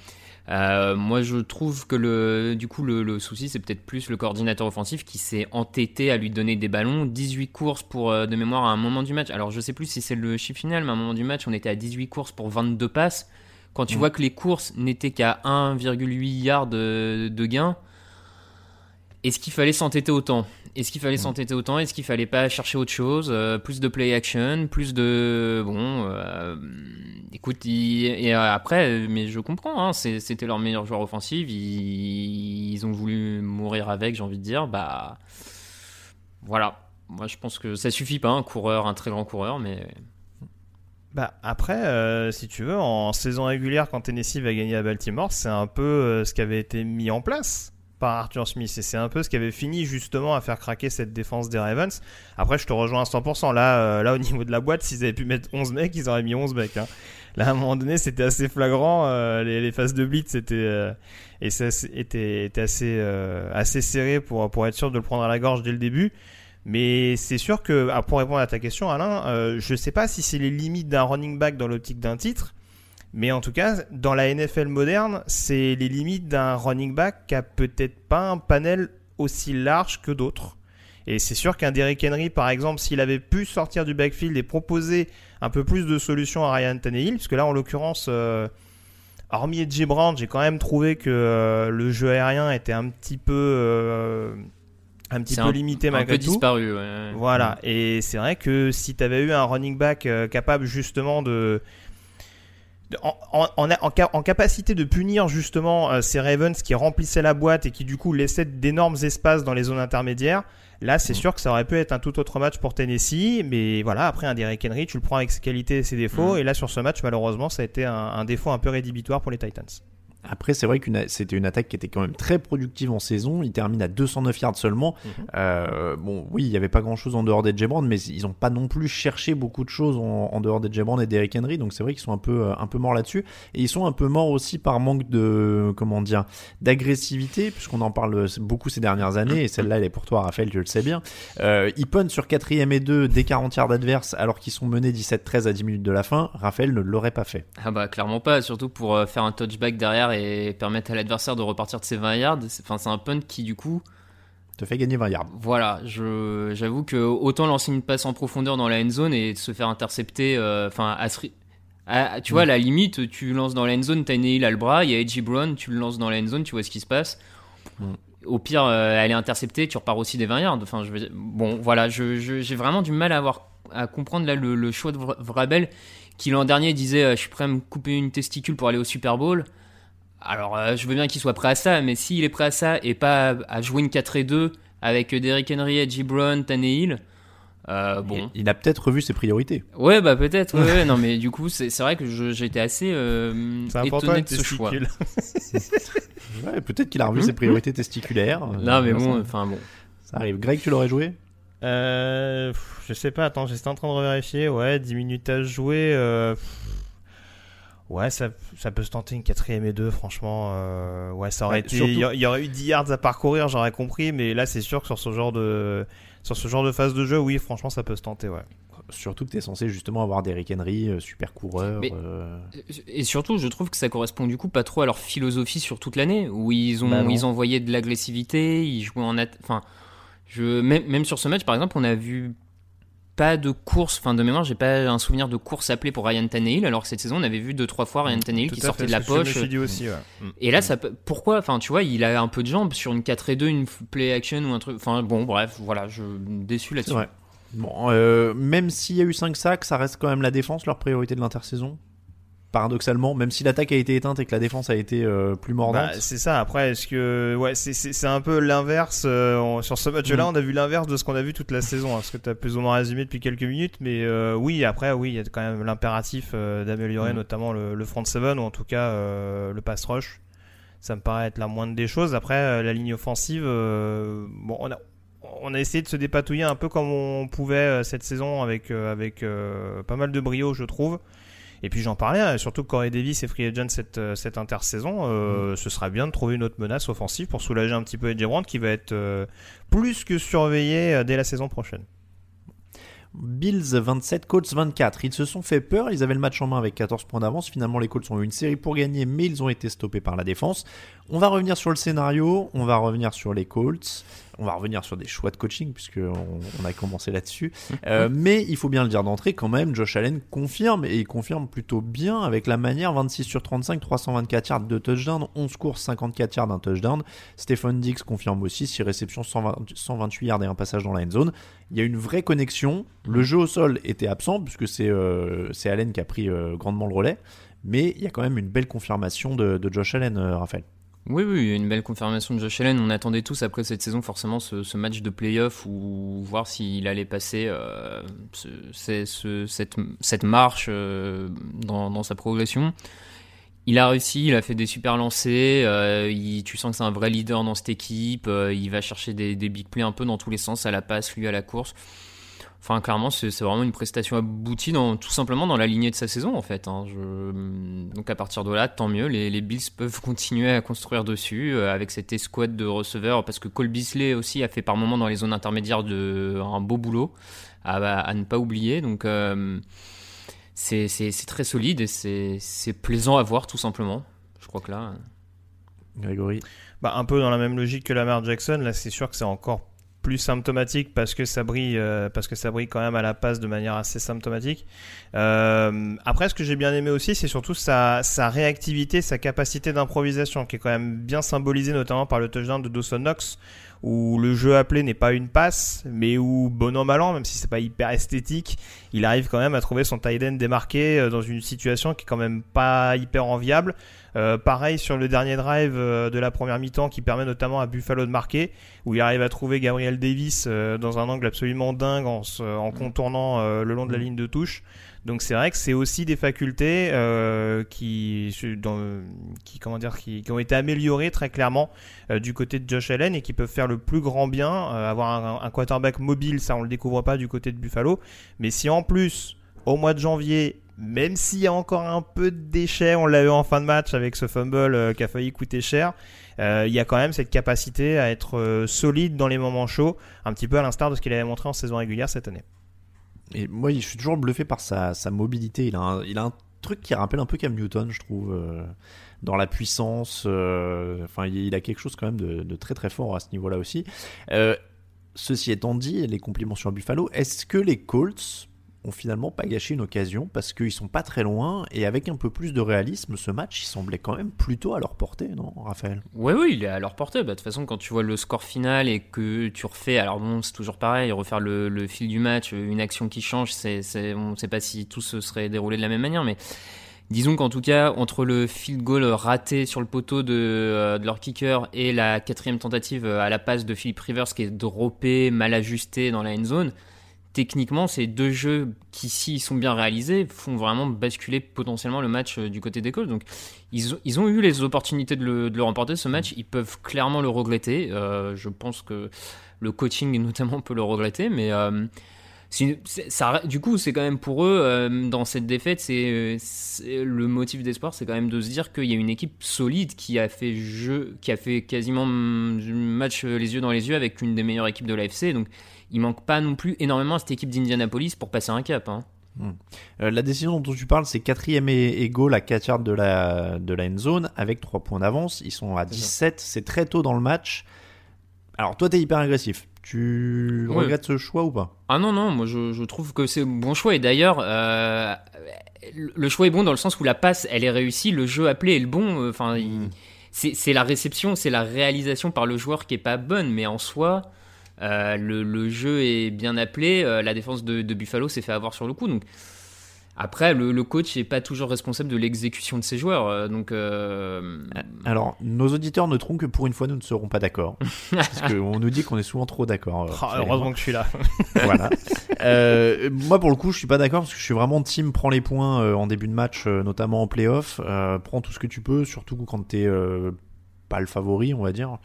Euh, moi, je trouve que le, du coup, le, le souci, c'est peut-être plus le coordinateur offensif qui s'est entêté à lui donner des ballons. 18 courses pour, euh, de mémoire à un moment du match. Alors, je sais plus si c'est le chiffre final, mais à un moment du match, on était à 18 courses pour 22 passes. Quand tu Mm. vois que les courses n'étaient qu'à 1,8 yards de, de gain, est-ce qu'il fallait s'entêter autant? Est-ce qu'il fallait s'entêter autant? Est-ce qu'il fallait pas chercher autre chose? Euh, Plus de play action, plus de bon. euh, écoute, il- et après, mais je comprends. Hein, C'était leur meilleur joueur offensif. Ils, ils ont voulu mourir avec, j'ai envie de dire. Bah voilà. Moi, je pense que ça suffit pas un coureur, un très grand coureur, mais Bah après, euh, si tu veux, en saison régulière, quand Tennessee va gagner à Baltimore, c'est un peu euh, ce qui avait été mis en place par Arthur Smith et c'est un peu ce qui avait fini justement à faire craquer cette défense des Ravens. Après, je te rejoins à 100%. Là, euh, là au niveau de la boîte, s'ils avaient pu mettre 11 mecs, ils auraient mis 11 mecs. hein. Là, à un moment donné, c'était assez flagrant. euh, les, phases de blitz c'était euh, et assez assez pour pour être sûr de le prendre à la gorge dès le début. Mais c'est sûr que, ah, pour répondre à ta question, Alain, je sais pas si c'est les limites d'un running back dans l'optique d'un titre, mais en tout cas, dans la NFL moderne, c'est les limites d'un running back qui a peut-être pas un panel aussi large que d'autres. Et c'est sûr qu'un Derrick Henry, par exemple, s'il avait pu sortir du backfield et proposer un peu plus de solutions à Ryan Tannehill, puisque là, en l'occurrence, euh, hormis Edgy Brown, j'ai quand même trouvé que euh, le jeu aérien était un petit peu, euh, un petit peu un- limité un malgré peu tout. disparu. ouais. Voilà, et c'est vrai que si tu avais eu un running back euh, capable justement de. En, en, en, en ca- en capacité de punir justement euh, ces Ravens qui remplissaient la boîte et qui du coup laissaient d'énormes espaces dans les zones intermédiaires, là c'est sûr que ça aurait pu être un tout autre match pour Tennessee, mais voilà, après un Derrick Henry, tu le prends avec ses qualités et ses défauts, Mm. et là sur ce match malheureusement ça a été un, un défaut un peu rédhibitoire pour les Titans. Après, c'est vrai que c'était une attaque qui était quand même très productive en saison. Il termine à 209 yards seulement. Mhm. Euh, bon, oui, il n'y avait pas grand chose en dehors des Brand, mais ils n'ont pas non plus cherché beaucoup de choses en, en dehors des Brand et d'Eric Henry. Donc c'est vrai qu'ils sont un peu, euh, un peu morts là-dessus. Et ils sont un peu morts aussi par manque de, comment dire, d'agressivité, puisqu'on en parle beaucoup ces dernières années. Et celle-là, elle est pour toi, Raphaël, tu le sais bien. Euh, ils puntent sur 4ème et 2 dès 40 yards adverses, alors qu'ils sont menés 17-13 à 10 minutes de la fin. Raphaël ne l'aurait pas fait. Ah bah clairement pas, surtout pour faire un touchback derrière et permettre à l'adversaire de repartir de ses 20 yards. C'est- Enfin, c'est un punt qui du coup, Te fait gagner 20 yards. voilà, je j'avoue que autant lancer une passe en profondeur dans la end zone et se faire intercepter, euh, enfin, à tu vois, à la limite, tu lances dans la end zone, Tannehill a le bras, il y a Edgy Brown, tu le lances dans la end zone, tu vois ce qui se passe. Mm. Au pire, euh, elle est interceptée, tu repars aussi des 20 yards. Enfin, je veux dire- bon, voilà, je- je- j'ai vraiment du mal à avoir à comprendre là le, le choix de Vra- Vrabel qui l'an dernier disait euh, je suis prêt à me couper une testicule pour aller au Super Bowl. Alors, euh, je veux bien qu'il soit prêt à ça, mais s'il est prêt à ça et pas à, à jouer une 4 et 2 avec Derrick Henry, Edgy Brown, Tannehill, Euh, bon. Il, il a peut-être revu ses priorités. Ouais, bah peut-être. Ouais, ouais, non, mais du coup, c'est vrai que été assez euh, C'est important étonné de ce choix. Ouais, peut-être qu'il a revu ses priorités testiculaires. Non, mais Euh, bon, ça, enfin bon. ça arrive. Greg, tu l'aurais joué? Euh, pff, je sais pas, attends, j'étais en train de revérifier. Ouais, 10 minutes à jouer. euh, pff, Ouais, ça, ça peut se tenter une quatrième et deux, franchement. euh, Ouais, ça aurait Ouais, été. surtout- Il y aurait eu 10 yards à parcourir, j'aurais compris, mais là, c'est sûr que sur ce genre de. Sur ce genre de phase de jeu, oui, franchement, ça peut se tenter, ouais. Surtout que tu es censé justement avoir des Rick Henry, euh, super coureurs. Mais- euh, Et surtout, je trouve que ça correspond du coup pas trop à leur philosophie sur toute l'année, où ils ont Bah ils envoyaient de l'agressivité, ils jouaient en enfin, je même, même sur ce match par exemple, on a vu pas de course, enfin de mémoire, j'ai pas un souvenir de course appelée pour Ryan Tannehill, alors que cette saison on avait vu deux trois fois Ryan Tannehill Tout qui sortait fait, de la Je poche. me suis dit aussi, ouais. Mm. Et là, ça peut... pourquoi Enfin, tu vois, il a un peu de jambes sur une 4 et 2, une play action ou un truc. Enfin, bon, bref, voilà, je déçu là-dessus. Bon, euh, même s'il y a eu 5 sacs, ça reste quand même la défense, leur priorité de l'intersaison. Paradoxalement, même si l'attaque a été éteinte et que la défense a été euh, plus mordante. Bah, c'est ça. Après, est-ce que ouais, c'est un peu l'inverse euh, sur ce match-là. Mm. On a vu l'inverse de ce qu'on a vu toute la saison. hein, ce que tu as plus ou moins résumé depuis quelques minutes, mais euh, oui, après, oui, il y a quand même l'impératif d'améliorer Mm. notamment le, le front seven ou en tout cas le pass rush. Ça me paraît être la moindre des choses. Après, la ligne offensive, bon, on a on a essayé de se dépatouiller un peu comme on pouvait cette saison avec avec pas mal de brio, je trouve. Et puis j'en parlais, hein, surtout que Corey Davis est free agent cette, euh, cette intersaison, euh, ce serait bien de trouver une autre menace offensive pour soulager un petit peu Brown qui va être euh, plus que surveillé dès la saison prochaine. Bills 27, Colts 24. Ils se sont fait peur, ils avaient le match en main avec 14 points d'avance. Finalement, les Colts ont eu une série pour gagner, mais ils ont été stoppés par la défense. On va revenir sur le scénario, on va revenir sur les Colts, on va revenir sur des choix de coaching, puisqu'on on a commencé là-dessus. Euh, mais il faut bien le dire d'entrée, quand même, Josh Allen confirme, et il confirme plutôt bien avec la manière 26 sur 35, 324 yards de touchdown, 11 courses, 54 yards d'un touchdown. Stephen Dix confirme aussi 6 réceptions, 120 128 yards et un passage dans la end zone. Il y a une vraie connexion. Le jeu au sol était absent, puisque c'est euh, Allen qui a pris euh, grandement le relais. Mais il y a quand même une belle confirmation de, de Josh Allen, Raphaël. Oui, oui, une belle confirmation de Josh Allen. On attendait tous après cette saison forcément ce, match de playoff ou voir s'il allait passer euh, cette, marche euh, dans, sa progression. Il a réussi, il a fait des super lancers. euh, tu sens que c'est un vrai leader dans cette équipe. il va chercher des, des big plays un peu dans tous les sens, à la passe, lui à la course. Enfin, clairement, c'est vraiment une prestation aboutie, dans, tout simplement dans la lignée de sa saison, en fait. hein. Je- Donc, à partir de là, tant mieux. Les, les Bills peuvent continuer à construire dessus euh, avec cette escouade de receveurs, parce que Cole Beasley aussi a fait par moments dans les zones intermédiaires de, un beau boulot à, à ne pas oublier. Donc, euh, c'est très solide et c'est c'est plaisant à voir, tout simplement. Je crois que là. Grégory. Bah, un peu dans la même logique que Lamar Jackson, là c'est sûr que c'est encore plus symptomatique parce que ça brille, euh, parce que ça brille quand même à la passe de manière assez symptomatique. Euh, après, ce que j'ai bien aimé aussi, c'est surtout sa, sa réactivité, sa capacité d'improvisation, qui est quand même bien symbolisée notamment par le touchdown de Dawson Knox, où le jeu appelé n'est pas une passe, mais où bon an mal an, même si c'est pas hyper esthétique, il arrive quand même à trouver son tight end démarqué euh, dans une situation qui est quand même pas hyper enviable. Euh, pareil sur le dernier drive euh, de la première mi-temps qui permet notamment à Buffalo de marquer, où il arrive à trouver Gabriel Davis dans un angle absolument dingue en, se- en contournant le long de la ligne de touche. Donc c'est vrai que c'est aussi des facultés euh, qui, comment dire, qui, ont été améliorées très clairement euh, du côté de Josh Allen et qui peuvent faire le plus grand bien. Euh, avoir un, quarterback mobile, ça on le découvre pas du côté de Buffalo. Mais si en plus, au mois de janvier, même s'il y a encore un peu de déchets, on l'a eu en fin de match avec ce fumble qui a failli coûter cher, il y a quand même cette capacité à être solide dans les moments chauds, un petit peu à l'instar de ce qu'il avait montré en saison régulière cette année. Et moi, je suis toujours bluffé par sa, mobilité. Il a, un, truc qui rappelle un peu Cam Newton, je trouve, euh, dans la puissance. euh, Enfin, il a quelque chose quand même de, de très très fort à ce niveau-là aussi. Euh, ceci étant dit, les compliments sur Buffalo, est-ce que les Colts ont finalement pas gâché une occasion parce qu'ils sont pas très loin et avec un peu plus de réalisme, ce match il semblait quand même plutôt à leur portée, non, Raphaël? Ouais, oui, il est à leur portée. Bah, de toute façon, quand tu vois le score final et que tu refais, alors bon, c'est toujours pareil, refaire le, fil du match, une action qui change, c'est, on ne sait pas si tout se serait déroulé de la même manière, mais disons qu'en tout cas, entre le field goal raté sur le poteau de, euh, de leur kicker et la quatrième tentative à la passe de Philip Rivers qui est droppé, mal ajusté dans la end zone, techniquement, ces deux jeux qui, s'ils sont bien réalisés, font vraiment basculer potentiellement le match euh, du côté des Colts. Donc, ils, ont- eu les opportunités de le, remporter, ce match. Ils peuvent clairement le regretter. Euh, je pense que le coaching, notamment, peut le regretter. Mais euh, ça, du coup, c'est quand même pour eux, dans cette défaite, c'est le motif d'espoir, c'est quand même de se dire qu'il y a une équipe solide qui a fait jeu, qui a fait quasiment mm, match les yeux dans les yeux avec une des meilleures équipes de l'AFC. Donc, il manque pas non plus énormément à cette équipe d'Indianapolis pour passer un cap. hein. Euh, la décision dont tu parles, c'est quatrième et, et goal à 4 yards de la, de la end zone avec 3 points d'avance. Ils sont à 17, c'est très tôt dans le match. Alors toi, t'es hyper agressif. Tu Ouais. regrettes ce choix ou pas? Ah non, non, moi je, je trouve que c'est bon choix. Et d'ailleurs, euh, le choix est bon dans le sens où la passe, elle est réussie, le jeu appelé est le bon. Enfin, c'est c'est la réception, c'est la réalisation par le joueur qui est pas bonne, mais en soi, euh, le, le jeu est bien appelé. euh, la défense de, de Buffalo s'est fait avoir sur le coup. Donc après, le, le coach n'est pas toujours responsable de l'exécution de ses joueurs. euh, donc euh, Alors, nos auditeurs noteront que pour une fois, nous ne serons pas d'accord. parce qu'on nous dit qu'on est souvent trop d'accord. moi. heureusement que je suis là. voilà. Euh, moi, pour le coup, je suis pas d'accord parce que je suis vraiment team prends les points euh, en début de match, euh, notamment en playoff. Euh, prends tout ce que tu peux, surtout quand t'es euh, pas le favori, on va dire.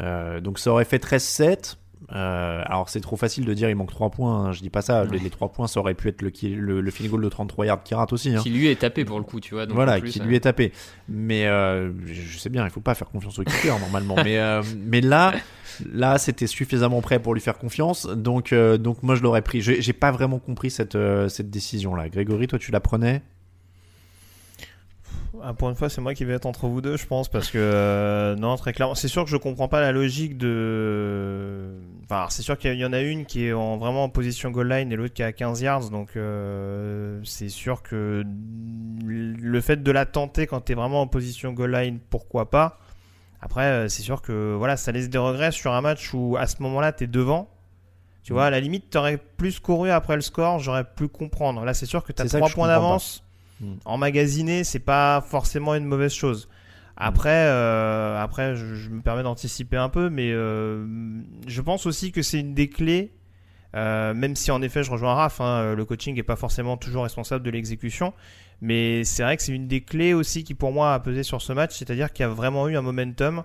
Euh, donc, ça aurait fait 13-7. Euh, alors c'est trop facile de dire il manque 3 points, hein, je dis pas ça, les, les 3 points ça aurait pu être le, le, le field goal de 33 yards qui rate aussi. Hein. qui lui est tapé pour le coup, tu vois. donc Voilà, plus, qui euh, lui est tapé. Mais euh, je sais bien, il faut pas faire confiance au kicker normalement. Mais, euh, mais là, là, c'était suffisamment prêt pour lui faire confiance. Donc, euh, donc moi, je l'aurais pris. J'ai pas vraiment compris cette, euh, cette décision-là. Grégory, toi, tu la prenais? Ah, pour une fois, c'est moi qui vais être entre vous deux, je pense, parce que euh, non, très clairement, c'est sûr que je comprends pas la logique de. Enfin, c'est sûr qu'il y en a une qui est en, vraiment en position goal line et l'autre qui est à 15 yards, donc euh, c'est sûr que le fait de la tenter quand t'es vraiment en position goal line, pourquoi pas. Après, euh, c'est sûr que voilà, ça laisse des regrets sur un match où à ce moment-là, t'es devant. Tu vois, à la limite, t'aurais plus couru après le score, j'aurais pu comprendre. Là, c'est sûr que t'as C'est ça que 3 je points d'avance. Hmm. Emmagasiner, c'est pas forcément une mauvaise chose. Après, euh, après, je, je me permets d'anticiper un peu, mais euh, je pense aussi que c'est une des clés. euh, même si en effet, je rejoins Raph, hein, le coaching n'est pas forcément toujours responsable de l'exécution, mais c'est vrai que c'est une des clés aussi qui pour moi a pesé sur ce match, c'est-à-dire qu'il y a vraiment eu un momentum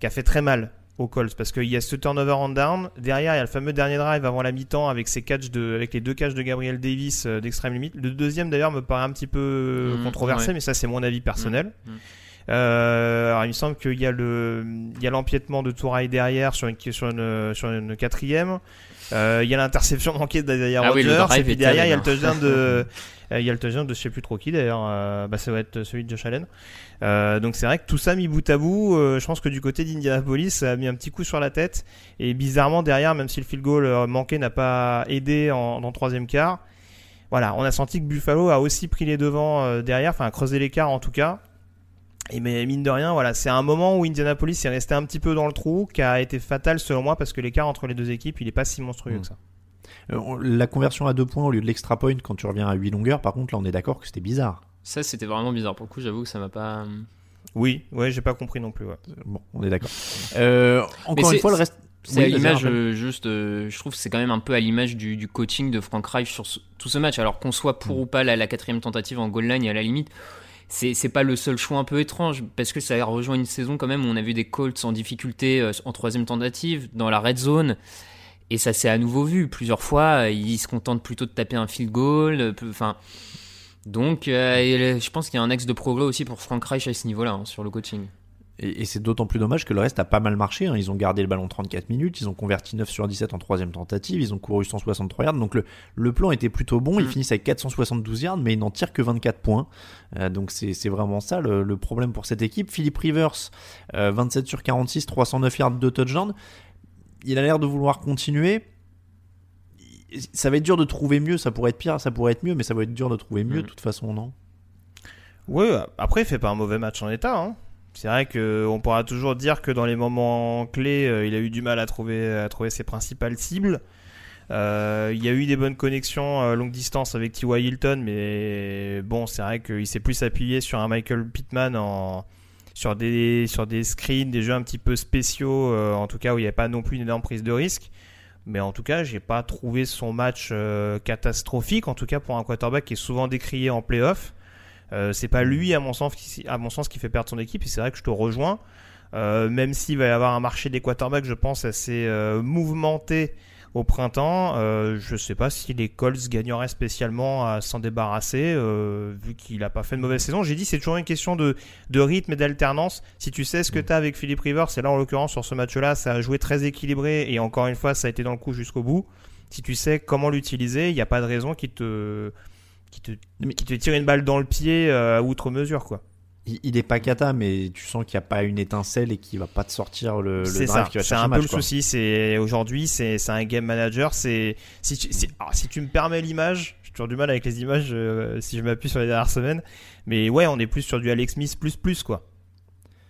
qui a fait très mal aux Colts parce qu'il y a ce turnover on down, derrière il y a le fameux dernier drive avant la mi-temps avec ces catchs de, avec les deux catchs de Gabriel Davis euh, d'extrême limite. Le deuxième d'ailleurs me paraît un petit peu Mhm, controversé, ouais. mais ça c'est mon avis personnel. Mhm. Euh, alors il me semble qu'il y a le, il y a l'empiètement de Touraille derrière sur une, sur une, sur une quatrième. Euh, il y a l'interception manquée d'Isaiah Ah oui, Rodgers. et puis derrière, il y a le touchdown de, euh, il y a le touchdown de je sais plus trop qui d'ailleurs. Euh, bah, ça va être celui de Josh Allen. Euh, donc c'est vrai que tout ça mis bout à bout, euh, je pense que du côté d'Indianapolis, ça a mis un petit coup sur la tête. Et bizarrement derrière, même si le field goal manqué n'a pas aidé en, dans le troisième quart, voilà, on a senti que Buffalo a aussi pris les devants derrière, enfin creusé l'écart en tout cas. Et mais mine de rien, voilà, c'est un moment où Indianapolis est resté un petit peu dans le trou, qui a été fatal selon moi parce que l'écart entre les deux équipes, il est pas si monstrueux Mm. que ça. Euh, La conversion à deux points au lieu de l'extra point quand tu reviens à 8 longueurs, par contre, là, on est d'accord que c'était bizarre. Ça, c'était vraiment bizarre. Pour le coup, j'avoue que ça m'a pas. Oui, ouais, j'ai pas compris non plus. Ouais. Bon, on est d'accord. Euh, encore une fois, le reste. C'est Oui, à l'image, euh, juste, euh, je trouve que c'est quand même un peu à l'image du, du coaching de Frank Reich sur ce- tout ce match. Alors qu'on soit pour Mm. ou pas la, la quatrième tentative en goal line, à la limite, c'est pas le seul choix un peu étrange parce que ça rejoint une saison quand même où on a vu des Colts en difficulté euh, en troisième tentative dans la red zone. Et ça s'est à nouveau vu plusieurs fois. euh, Ils se contentent plutôt de taper un field goal. euh, Enfin, donc, je pense qu'il y a un axe de progrès aussi pour Frank Reich à ce niveau-là hein, sur le coaching. Et, et c'est d'autant plus dommage que le reste a pas mal marché. hein. Ils ont gardé le ballon 34 minutes, ils ont converti 9 sur 17 en troisième tentative, ils ont couru 163 yards. Donc le, le plan était plutôt bon. Ils Mm. finissent avec 472 yards, mais ils n'en tirent que 24 points. Euh, donc c'est vraiment ça le, le problème pour cette équipe. Philippe Rivers, euh, 27 sur 46, 309 yards, 2 touchdowns. Il a l'air de vouloir continuer. Ça va être dur de trouver mieux, ça pourrait être pire, ça pourrait être mieux, mais ça va être dur de trouver mieux Mm. de toute façon, non? Ouais, après, il fait pas un mauvais match en état. Hein. C'est vrai que on pourra toujours dire que dans les moments clés, euh, il a eu du mal à trouver, à trouver ses principales cibles. Euh, il y a eu des bonnes connexions euh, longue distance avec T.Y. Hilton, mais bon, c'est vrai qu'il s'est plus appuyé sur un Michael Pittman sur, des, screens, des jeux un petit peu spéciaux, en tout cas où il n'y avait pas non plus une énorme prise de risque. Mais en tout cas, j'ai pas trouvé son match catastrophique. En tout cas, pour un quarterback qui est souvent décrié en playoff, euh, c'est pas lui, à mon sens, qui, à mon sens, qui fait perdre son équipe. Et c'est vrai que je te rejoins. Euh, même s'il va y avoir un marché des quarterbacks, je pense, assez euh, mouvementé au printemps. Je sais pas si les Colts gagneraient spécialement à s'en débarrasser, vu qu'il a pas fait de mauvaise saison. J'ai dit, c'est toujours une question de, de rythme et d'alternance. Si tu sais ce que tu as avec Philippe Rivers, et là en l'occurrence sur ce match-là, ça a joué très équilibré et encore une fois, ça a été dans le coup jusqu'au bout. Si tu sais comment l'utiliser, il n'y a pas de raison qui te, qui te, qui te tire une balle dans le pied euh, à outre mesure, quoi. Il, est pas cata, mais tu sens qu'il n'y a pas une étancelle et qu'il va pas te sortir le, le C'est drive ça, qui va c'est un peu le souci. C'est aujourd'hui, c'est un game manager. C'est si tu si, alors, si tu me permets l'image, j'ai toujours du mal avec les images euh, si je m'appuie sur les dernières semaines. Mais ouais, on est plus sur du Alex Smith plus plus quoi.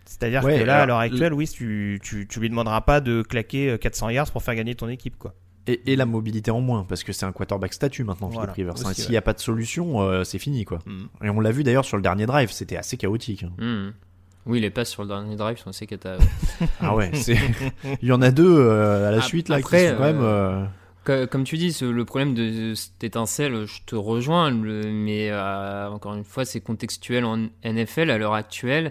C'est-à-dire Ouais, que là, à l'heure actuelle, oui, tu, tu, tu lui demanderas pas de claquer euh, 400 yards pour faire gagner ton équipe, quoi. Et, et la mobilité en moins, parce que c'est un quarterback statut maintenant, Philippe Voilà, Rivers. hein. aussi, S'il n'y a pas de solution, euh, c'est fini, quoi. Mm. Et on l'a vu d'ailleurs sur le dernier drive, c'était assez chaotique. hein. Hmm. Oui, les passes sur le dernier drive sont assez cata. Ah ouais. Il y en a deux euh, à la suite là après, qui sont quand même. euh, Co- Comme tu dis, le problème de cette étincelle, je te rejoins, mais euh, encore une fois, c'est contextuel en NFL à l'heure actuelle.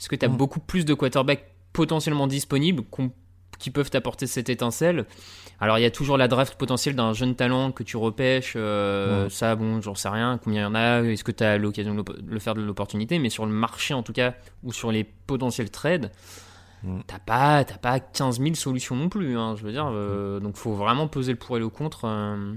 Est-ce que tu as Mm. beaucoup plus de quarterbacks potentiellement disponibles qui peuvent t'apporter cette étincelle? Alors, il y a toujours la draft potentielle d'un jeune talent que tu repêches. euh. Ça, bon, j'en sais rien. Combien il y en a Est-ce que tu as l'occasion de le faire de l'opportunité Mais sur le marché, en tout cas, ou sur les potentiels trades, Mm. T'as pas, t'as pas 15 000 solutions non plus, hein, je veux dire. euh, donc faut vraiment peser le pour et le contre. euh.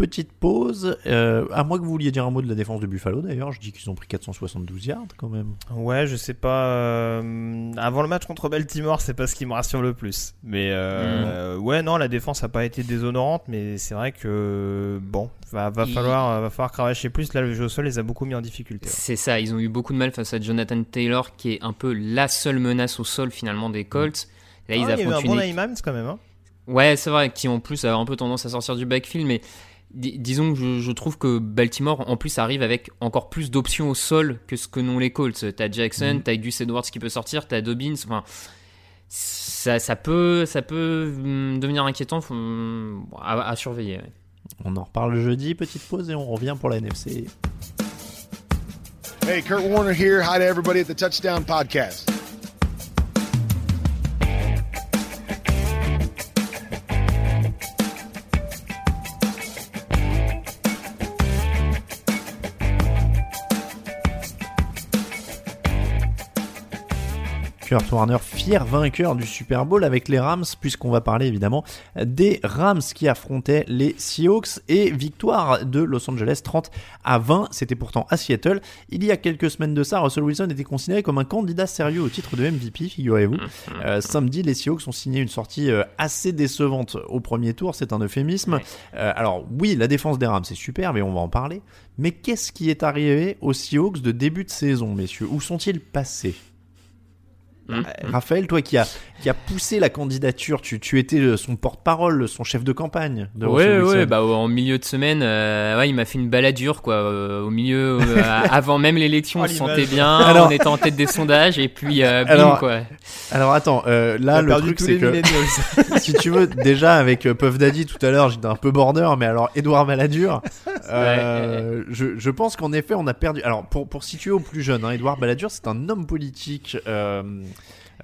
Petite pause. Euh, à moins que vous vouliez dire un mot de la défense de Buffalo d'ailleurs, je dis qu'ils ont pris 472 yards quand même. Ouais, je sais pas. euh, avant le match contre Baltimore, c'est pas ce qui me rassure le plus. Mais euh, ouais, non, la défense a pas été déshonorante, mais c'est vrai que bon, va, va Il- falloir, va falloir cravacher plus. Là, le jeu au sol les a beaucoup mis en difficulté. ouais. C'est ça, ils ont eu beaucoup de mal face à Jonathan Taylor, qui est un peu la seule menace au sol finalement des Colts. Là, ils Ah, il y a eu un bon quand même. Hein. Ouais, c'est vrai, qui en plus a un peu tendance à sortir du backfield, mais di- disons que je, je trouve que Baltimore en plus arrive avec encore plus d'options au sol que ce que n'ont les Colts. T'as Jackson, Mhm. t'as Gus Edwards qui peut sortir, t'as Dobbins, enfin. Ça, ça peut, ça peut hum, devenir inquiétant faut, hum, à, à surveiller. ouais. On en reparle jeudi, petite pause et on revient pour la NFC. Hey, Kurt Warner here. Hi to everybody at the Touchdown Podcast. Kurt Warner, fier vainqueur du Super Bowl avec les Rams, puisqu'on va parler évidemment des Rams qui affrontaient les Seahawks et victoire de Los Angeles 30 à 20. C'était pourtant à Seattle. Il y a quelques semaines de ça, Russell Wilson était considéré comme un candidat sérieux au titre de MVP, figurez-vous. Euh, samedi, les Seahawks ont signé une sortie euh, assez décevante au premier tour, c'est un euphémisme. Euh, alors oui, la défense des Rams c'est super, mais on va en parler. Mais qu'est-ce qui est arrivé aux Seahawks de début de saison, messieurs? Où sont-ils passés? Hum. Raphaël, toi qui a, qui a poussé la candidature, tu, tu étais euh, son porte-parole, son chef de campagne de Ouais, Wilson. ouais, bah en milieu de semaine, euh, ouais, il m'a fait une baladure quoi, euh, au milieu, euh, avant même l'élection, Oh, on se sentait bien, Alors- on était en tête des sondages et puis euh, bim Alors, quoi. Alors attends, euh, là le truc c'est que si tu veux, déjà avec euh, Puff Daddy tout à l'heure, j'étais un peu border, mais alors Edouard Balladur, euh, je, je pense qu'en effet on a perdu. Alors pour, pour situer aux plus jeunes, hein, Edouard Balladur c'est un homme politique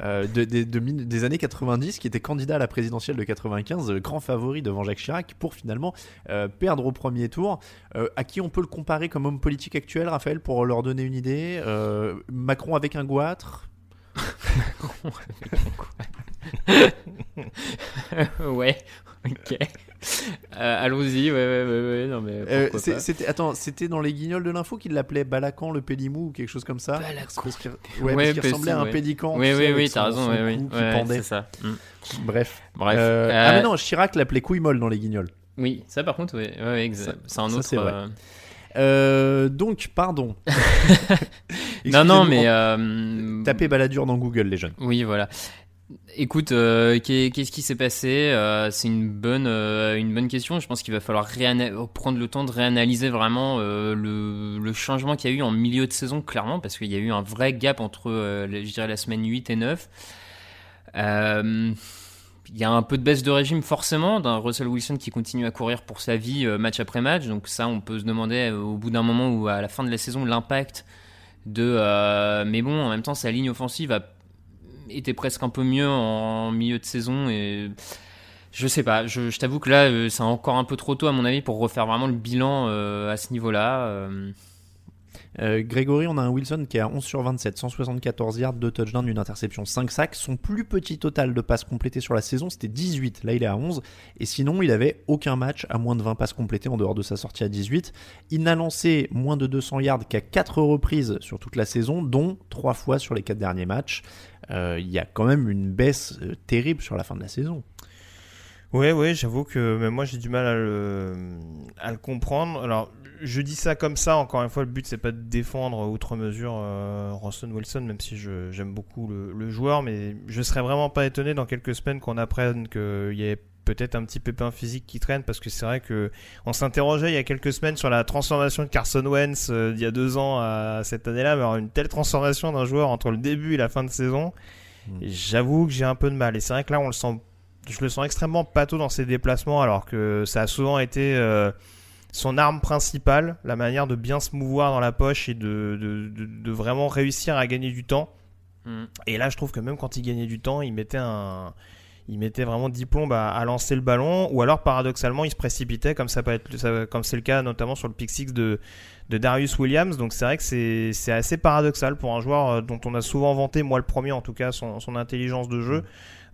euh, des années 90 qui était candidat à la présidentielle de 95, euh, grand favori devant Jacques Chirac, pour finalement euh, perdre au premier tour. À qui on peut le comparer comme homme politique actuel, Raphaël, pour leur donner une idée Euh, Macron avec un goitre ouais, ok. Euh, Allons-y, ouais, ouais, ouais, ouais, non mais. Euh, c'était attends, c'était dans les guignols de l'info qu'il l'appelait Balacan le pélimou ou quelque chose comme ça. Balacan. Parce qu'il- ouais, Ouais, parce qu'il ressemblait à un ouais. pélican. Oui, oui, oui, t'as raison, oui, pendait. c'est ça. Mm. Bref. Bref. Euh, Euh, Ah mais non, Chirac l'appelait couille molle dans les guignols. Oui, ça par contre, ouais, ouais, ouais, Ça- exa- c'est un ça, autre. c'est vrai. euh, donc pardon. Non, non, mais. euh, Tapez Baladur dans Google les jeunes. Oui, voilà. Écoute, euh, qu'est- qu'est-ce qui s'est passé Euh, C'est une bonne, euh, une bonne question. Je pense qu'il va falloir prendre le temps de réanalyser vraiment le, changement qu'il y a eu en milieu de saison, clairement, parce qu'il y a eu un vrai gap entre, je dirais, la semaine 8 et 9. Euh, il y a un peu de baisse de régime forcément d'un Russell Wilson qui continue à courir pour sa vie match après match. Donc ça, on peut se demander au bout d'un moment ou à la fin de la saison l'impact de. mais bon, en même temps, sa ligne offensive a été presque un peu mieux en milieu de saison et je sais pas. Je, je t'avoue que là, euh, c'est encore un peu trop tôt à mon avis pour refaire vraiment le bilan euh, à ce niveau-là. euh. Euh, Grégory, on a un Wilson qui est à 11 sur 27, 174 yards, 2 touchdowns, une interception, 5 sacs. Son plus petit total de passes complétées sur la saison, c'était 18. Là, il est à 11. Et sinon, il avait aucun match à moins de 20 passes complétées en dehors de sa sortie à 18. Il n'a lancé moins de 200 yards qu'à 4 reprises sur toute la saison, dont 3 fois sur les 4 derniers matchs. Euh, Il y a quand même une baisse euh, terrible sur la fin de la saison. Ouais, ouais, j'avoue que même moi j'ai du mal à le, comprendre. Alors, je dis ça comme ça, encore une fois, le but c'est pas de défendre outre mesure euh, Wilson, même si j'aime beaucoup le, le joueur, mais je serais vraiment pas étonné dans quelques semaines qu'on apprenne qu'il y ait peut-être un petit pépin physique qui traîne, parce que c'est vrai que on s'interrogeait il y a quelques semaines sur la transformation de Carson Wentz euh, d'il y a deux ans à cette année-là, mais alors une telle transformation d'un joueur entre le début et la fin de saison, Mm. j'avoue que j'ai un peu de mal. Et c'est vrai que là, on le sent je le sens extrêmement pâteau dans ses déplacements, alors que ça a souvent été euh, son arme principale, la manière de bien se mouvoir dans la poche et de, de, de- de vraiment réussir à gagner du temps. Mm. Et là, je trouve que même quand il gagnait du temps, il mettait un, il mettait vraiment 10 plombes à, à lancer le ballon, ou alors paradoxalement, il se précipitait, comme ça peut être, ça- comme c'est le cas notamment sur le pick six de, de Darius Williams. Donc c'est vrai que c'est, c'est assez paradoxal pour un joueur euh, dont on a souvent vanté, moi le premier en tout cas, son, son intelligence de jeu,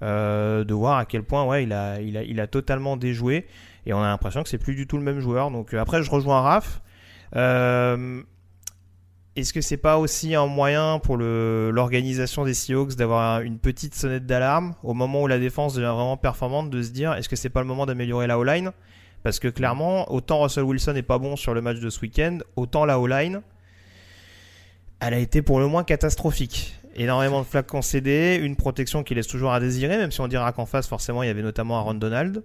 euh, de voir à quel point ouais, il, a, il, a, il a totalement déjoué. Et on a l'impression que c'est plus du tout le même joueur. Donc euh, après, je rejoins Raph. Euh, est-ce que c'est pas aussi un moyen pour l'organisation des Seahawks d'avoir une petite sonnette d'alarme au moment où la défense devient vraiment performante, de se dire est-ce que c'est pas le moment d'améliorer la O-line? Parce que clairement, autant Russell Wilson n'est pas bon sur le match de ce week-end, autant la O-line, elle a été pour le moins catastrophique. Énormément de flags concédés, une protection qui laisse toujours à désirer, même si on dira qu'en face, forcément, il y avait notamment Aaron Donald.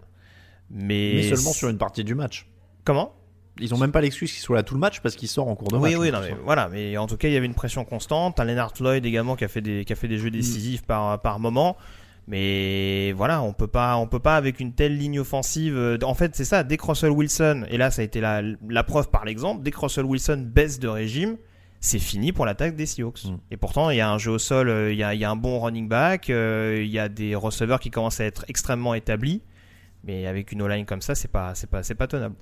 Mais, Mais seulement sur une partie du match. Comment? Ils ont même pas l'excuse qu'il soit là tout le match parce qu'il sort en cours de Oui, match. oui, non, mais voilà. Mais en tout cas, il y avait une pression constante. Un Leonard Floyd également qui a fait des, qui a fait des jeux décisifs par, par moment. Mais voilà, on peut pas, on peut pas avec une telle ligne offensive. euh, En fait, c'est ça. Dès que Russell Wilson, et là, ça a été la, la preuve par l'exemple, dès que Russell Wilson baisse de régime, c'est fini pour l'attaque des Seahawks. Mm. Et pourtant, il y a un jeu au sol, euh, il y a, il y a un bon running back, euh, il y a des receveurs qui commencent à être extrêmement établis. Mais avec une O-line comme ça, c'est pas, c'est pas, c'est pas tenable.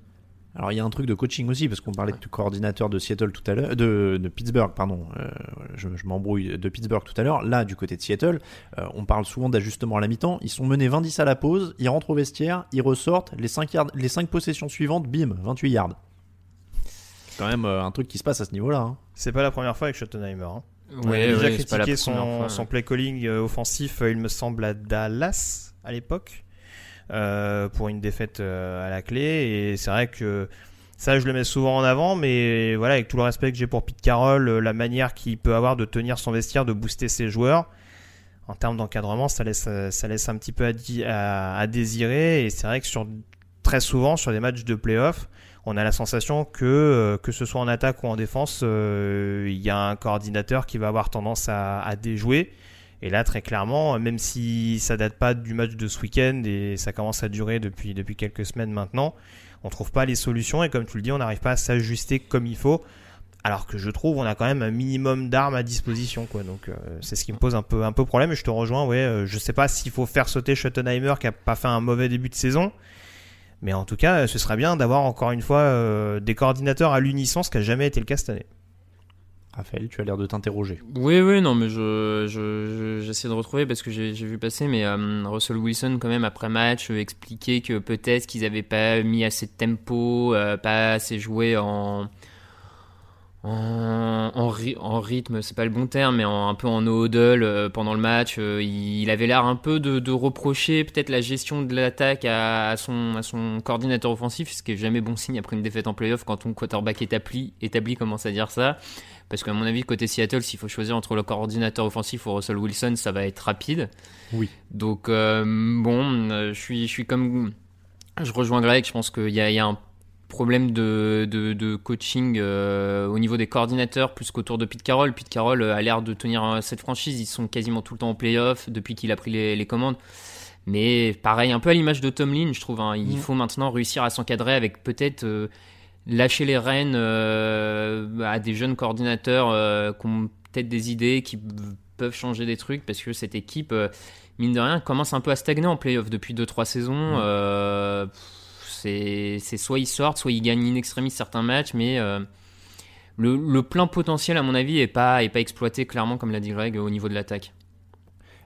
Alors il y a un truc de coaching aussi parce qu'on parlait du coordinateur de Seattle tout à l'heure, de, de Pittsburgh pardon, euh, je, je m'embrouille de Pittsburgh tout à l'heure. Là du côté de Seattle, euh, on parle souvent d'ajustement à la mi-temps. Ils sont menés 20-10 à la pause, ils rentrent au vestiaire, ils ressortent les 5 yards, les 5 possessions suivantes, bim, 28 yards. C'est quand même euh, un truc qui se passe à ce niveau-là. hein. C'est pas la première fois avec Schottenheimer. Hein. On Ouais, a déjà ouais, la critiqué son, fois, son ouais. play calling offensif, il me semble, à Dallas à l'époque, pour une défaite euh, à la clé. Et c'est vrai que ça, je le mets souvent en avant, mais voilà, avec tout le respect que j'ai pour Pete Carroll, euh, la manière qu'il peut avoir de tenir son vestiaire, de booster ses joueurs, en termes d'encadrement, ça laisse, euh, ça laisse un petit peu à, désirer. Et c'est vrai que sur, très souvent, sur des matchs de playoff, on a la sensation que, euh, que ce soit en attaque ou en défense, euh, il y a un coordinateur qui va avoir tendance à déjouer. Et là, très clairement, même si ça date pas du match de ce week-end et ça commence à durer depuis, quelques semaines maintenant, on trouve pas les solutions et comme tu le dis, on n'arrive pas à s'ajuster comme il faut. Alors que je trouve, on a quand même un minimum d'armes à disposition, quoi. Donc, euh, c'est ce qui me pose un peu, un problème. Et je te rejoins, ouais. euh, je sais pas s'il faut faire sauter Schottenheimer qui a pas fait un mauvais début de saison. Mais en tout cas, ce serait bien d'avoir encore une fois euh, des coordinateurs à l'unisson, ce qui n'a jamais été le cas cette année. Raphaël, tu as l'air de t'interroger. Oui, oui, non, mais je, je, je- j'essaie de retrouver parce que j'ai, vu passer, mais euh, Russell Wilson, quand même, après match, euh, expliquait que peut-être qu'ils n'avaient pas mis assez de tempo, euh, pas assez joué en, en, en, ry- en rythme, c'est pas le bon terme, mais en, un peu en no huddle euh, pendant le match. Il, avait l'air un peu de, reprocher peut-être la gestion de l'attaque à, à son, à son coordinateur offensif, ce qui est jamais bon signe après une défaite en playoff quand ton quarterback établi, établi commence à dire ça. Parce qu'à mon avis, côté Seattle, s'il faut choisir entre le coordinateur offensif ou Russell Wilson, ça va être rapide. Oui. Donc, euh, bon, euh, je suis, je suis comme. Je rejoins Greg, je pense qu'il y a, il y a un problème de, de, de coaching euh, au niveau des coordinateurs plus qu'autour de Pete Carroll. Pete Carroll a l'air de tenir cette franchise, ils sont quasiment tout le temps en playoff depuis qu'il a pris les, les commandes. Mais pareil, un peu à l'image de Tomlin, je trouve. hein, il Mm. faut maintenant réussir à s'encadrer avec peut-être euh, lâcher les rênes euh, à des jeunes coordinateurs euh, qui ont peut-être des idées, qui peuvent changer des trucs, parce que cette équipe, euh, mine de rien, commence un peu à stagner en playoff depuis 2-3 saisons. Pff, c'est soit ils sortent, soit ils gagnent in extremis certains matchs, mais le, le plein potentiel, à mon avis, est pas, est pas exploité clairement, comme l'a dit Greg, au niveau de l'attaque.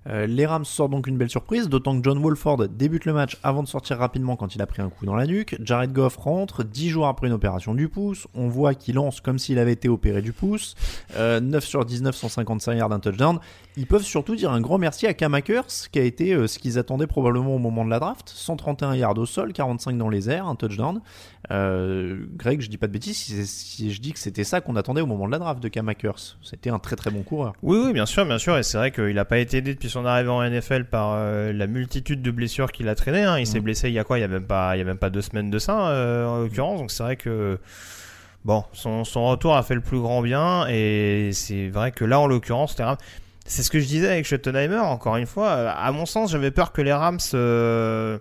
Euh, les Rams sortent donc une belle surprise, d'autant que John Wolford débute le match avant de sortir rapidement quand il a pris un coup dans la nuque. Jared Goff rentre 10 jours après une opération du pouce. On voit qu'il lance comme s'il avait été opéré du pouce. Euh, 9 sur 19, 155 yards d'un touchdown. Ils peuvent surtout dire un grand merci à Cam Akers, qui a été euh, ce qu'ils attendaient probablement au moment de la draft. 131 yards au sol, 45 dans les airs, un touchdown. Euh, Greg, je dis pas de bêtises si, je dis que c'était ça qu'on attendait au moment de la draft de Cam Akers. C'était un très très bon coureur. Oui, oui, bien sûr, bien sûr. Et c'est vrai qu'il n'a pas été aidé depuis son arrivée en NFL par euh, la multitude de blessures qu'il a traînées. hein. Il s'est Mm. blessé il y a quoi? Il y a même pas, il y a même pas deux semaines de ça, euh, en l'occurrence. Donc c'est vrai que bon, son, son retour a fait le plus grand bien. Et c'est vrai que là, en l'occurrence, les Rams- c'est ce que je disais avec Schottenheimer. Encore une fois, euh, à mon sens, j'avais peur que les Rams euh,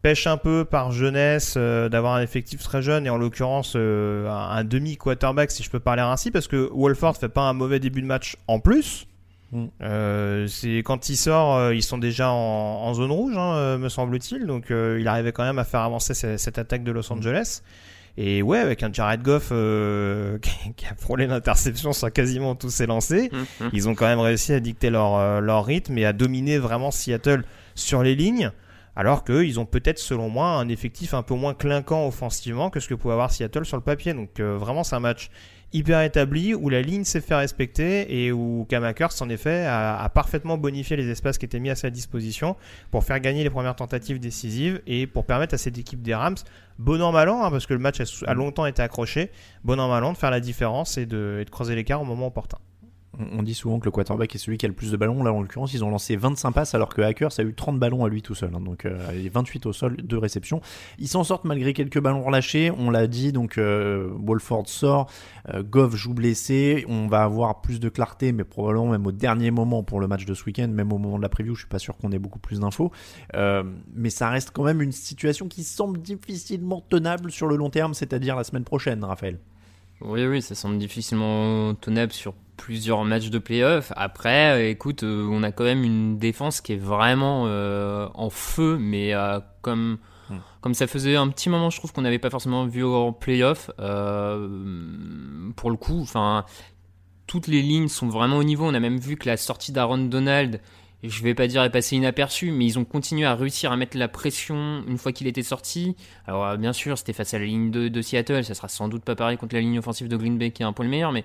pêchent un peu par jeunesse, d'avoir un effectif très jeune et en l'occurrence un, un demi quarterback, si je peux parler ainsi, parce que Wolford fait pas un mauvais début de match en plus. Mm. Euh, c'est quand il sort, euh, ils sont déjà en, en zone rouge, hein, euh, me semble-t-il. Donc euh, il arrivait quand même à faire avancer ce- cette attaque de Los Angeles. Et ouais, avec un Jared Goff qui, qui a frôlé l'interception sur quasiment tous ses lancers, Mhm. ils ont quand même réussi à dicter leur, leur rythme et à dominer vraiment Seattle sur les lignes. Alors qu'ils ont peut-être, selon moi, un effectif un peu moins clinquant offensivement que ce que pouvait avoir Seattle sur le papier. Donc vraiment, c'est un match hyper établi où la ligne s'est fait respecter et où Kamakers, en effet, a, parfaitement bonifié les espaces qui étaient mis à sa disposition pour faire gagner les premières tentatives décisives et pour permettre à cette équipe des Rams, bon an mal hein, parce que le match a, longtemps été accroché, bon an mal de faire la différence et de, et de creuser l'écart au moment opportun. On dit souvent que le quarterback est celui qui a le plus de ballons. Là, en l'occurrence, ils ont lancé 25 passes alors que Hackers a eu 30 ballons à lui tout seul. hein. donc, euh, et 28 au sol, deux réceptions. Ils s'en sortent malgré quelques ballons relâchés. On l'a dit, donc euh, Wolford sort. Euh, Goff joue blessé. On va avoir plus de clarté, mais probablement même au dernier moment pour le match de ce week-end, même au moment de la preview. Je suis pas sûr qu'on ait beaucoup plus d'infos. Euh, mais ça reste quand même une situation qui semble difficilement tenable sur le long terme, c'est-à-dire la semaine prochaine, Raphaël. Oui, oui, ça semble difficilement tenable sur plusieurs matchs de playoff. Après, euh, écoute, euh, on a quand même une défense qui est vraiment euh, en feu, mais comme, Hmm. comme ça faisait un petit moment, je trouve qu'on n'avait pas forcément vu en playoff. Euh, pour le coup, enfin, toutes les lignes sont vraiment au niveau. On a même vu que la sortie d'Aaron Donald, je vais pas dire est passée inaperçue, mais ils ont continué à réussir à mettre la pression une fois qu'il était sorti. Alors euh, bien sûr, c'était face à la ligne de, Seattle, ça sera sans doute pas pareil contre la ligne offensive de Green Bay qui est un peu le meilleur, mais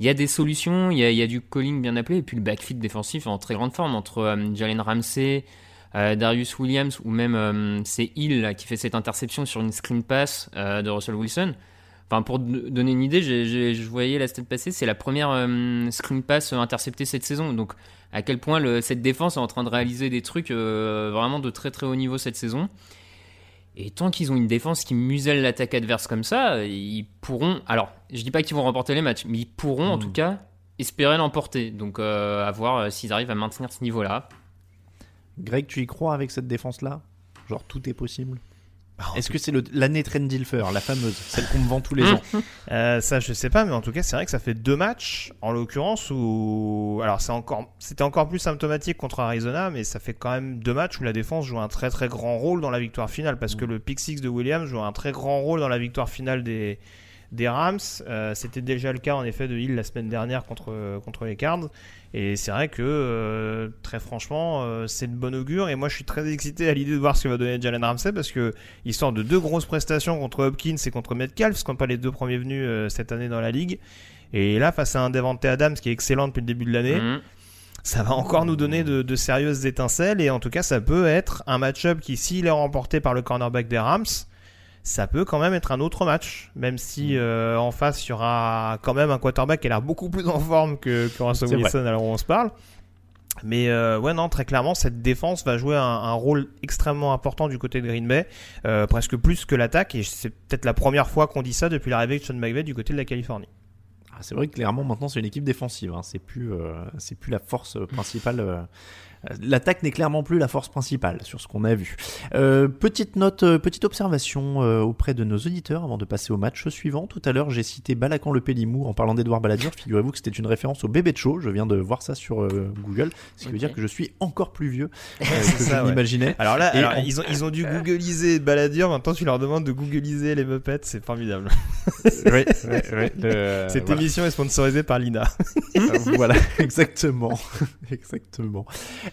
il y a des solutions, il y a, du calling bien appelé, et puis le backfield défensif en très grande forme entre euh, Jalen Ramsey, euh, Darius Williams ou même c'est Hill qui fait cette interception sur une screen pass de Russell Wilson. Enfin, pour donner une idée, je voyais la stat passée, c'est la première screen pass interceptée cette saison. Donc, à quel point le- cette défense est en train de réaliser des trucs euh, vraiment de très très haut niveau cette saison. Et tant qu'ils ont une défense qui muselle l'attaque adverse comme ça, ils pourront. Alors, je dis pas qu'ils vont remporter les matchs, mais ils pourront en Mm. tout cas espérer l'emporter. Donc, euh, à voir euh, s'ils arrivent à maintenir ce niveau-là. Greg, tu y crois avec cette défense-là? Genre, tout est possible? Bah, Est-ce que c'est l'année Trent Dilfer, la fameuse, celle qu'on me vend tous les ans Euh, ça, je sais pas, mais en tout cas, c'est vrai que ça fait deux matchs, en l'occurrence, où. Alors, c'est encore... c'était encore plus symptomatique contre Arizona, mais ça fait quand même deux matchs où la défense joue un très très grand rôle dans la victoire finale, parce que le pick six de Williams joue un très grand rôle dans la victoire finale des, des Rams. Euh, c'était déjà le cas, en effet, de Hill la semaine dernière contre, contre les Cards. Et c'est vrai que, euh, très franchement, euh, c'est de bon augure. Et moi, je suis très excité à l'idée de voir ce que va donner Jalen Ramsey, parce que il sort de deux grosses prestations contre Hopkins et contre Metcalf, ce qui sont pas les deux premiers venus cette année dans la ligue. Et là, face à un Devante Adams qui est excellent depuis le début de l'année, Mhm. ça va encore nous donner de, de sérieuses étincelles. Et en tout cas, ça peut être un match-up qui, s'il est remporté par le cornerback des Rams, ça peut quand même être un autre match. Même si euh, en face, il y aura quand même un quarterback qui a l'air beaucoup plus en forme que, que Russell. Wilson alors on se parle. Mais euh, ouais, non, très clairement, cette défense va jouer un, un rôle extrêmement important du côté de Green Bay, euh, presque plus que l'attaque. Et c'est peut-être la première fois qu'on dit ça depuis l'arrivée de Sean McVay du côté de la Californie. Ah, C'est vrai que clairement maintenant c'est une équipe défensive, hein. c'est plus, c'est plus la force principale L'attaque n'est clairement plus la force principale sur ce qu'on a vu. Euh, petite note, euh, petite observation euh, auprès de nos auditeurs avant de passer au match suivant. Tout à l'heure, j'ai cité Balakan le Pélimou en parlant d'Edouard Balladur. Figurez-vous que c'était une référence au bébé de show. Je viens de voir ça sur euh, Google, ce qui veut dire que je suis encore plus vieux euh, que ça, je ouais. l'imaginais. Alors là, Et alors, on- ils, ont, ils ont dû googliser Baladur, maintenant tu leur demandes de googliser les Muppets, c'est formidable. Oui, oui, oui, le- Cette voilà. émission est sponsorisée par Lina. Euh, voilà, exactement. exactement.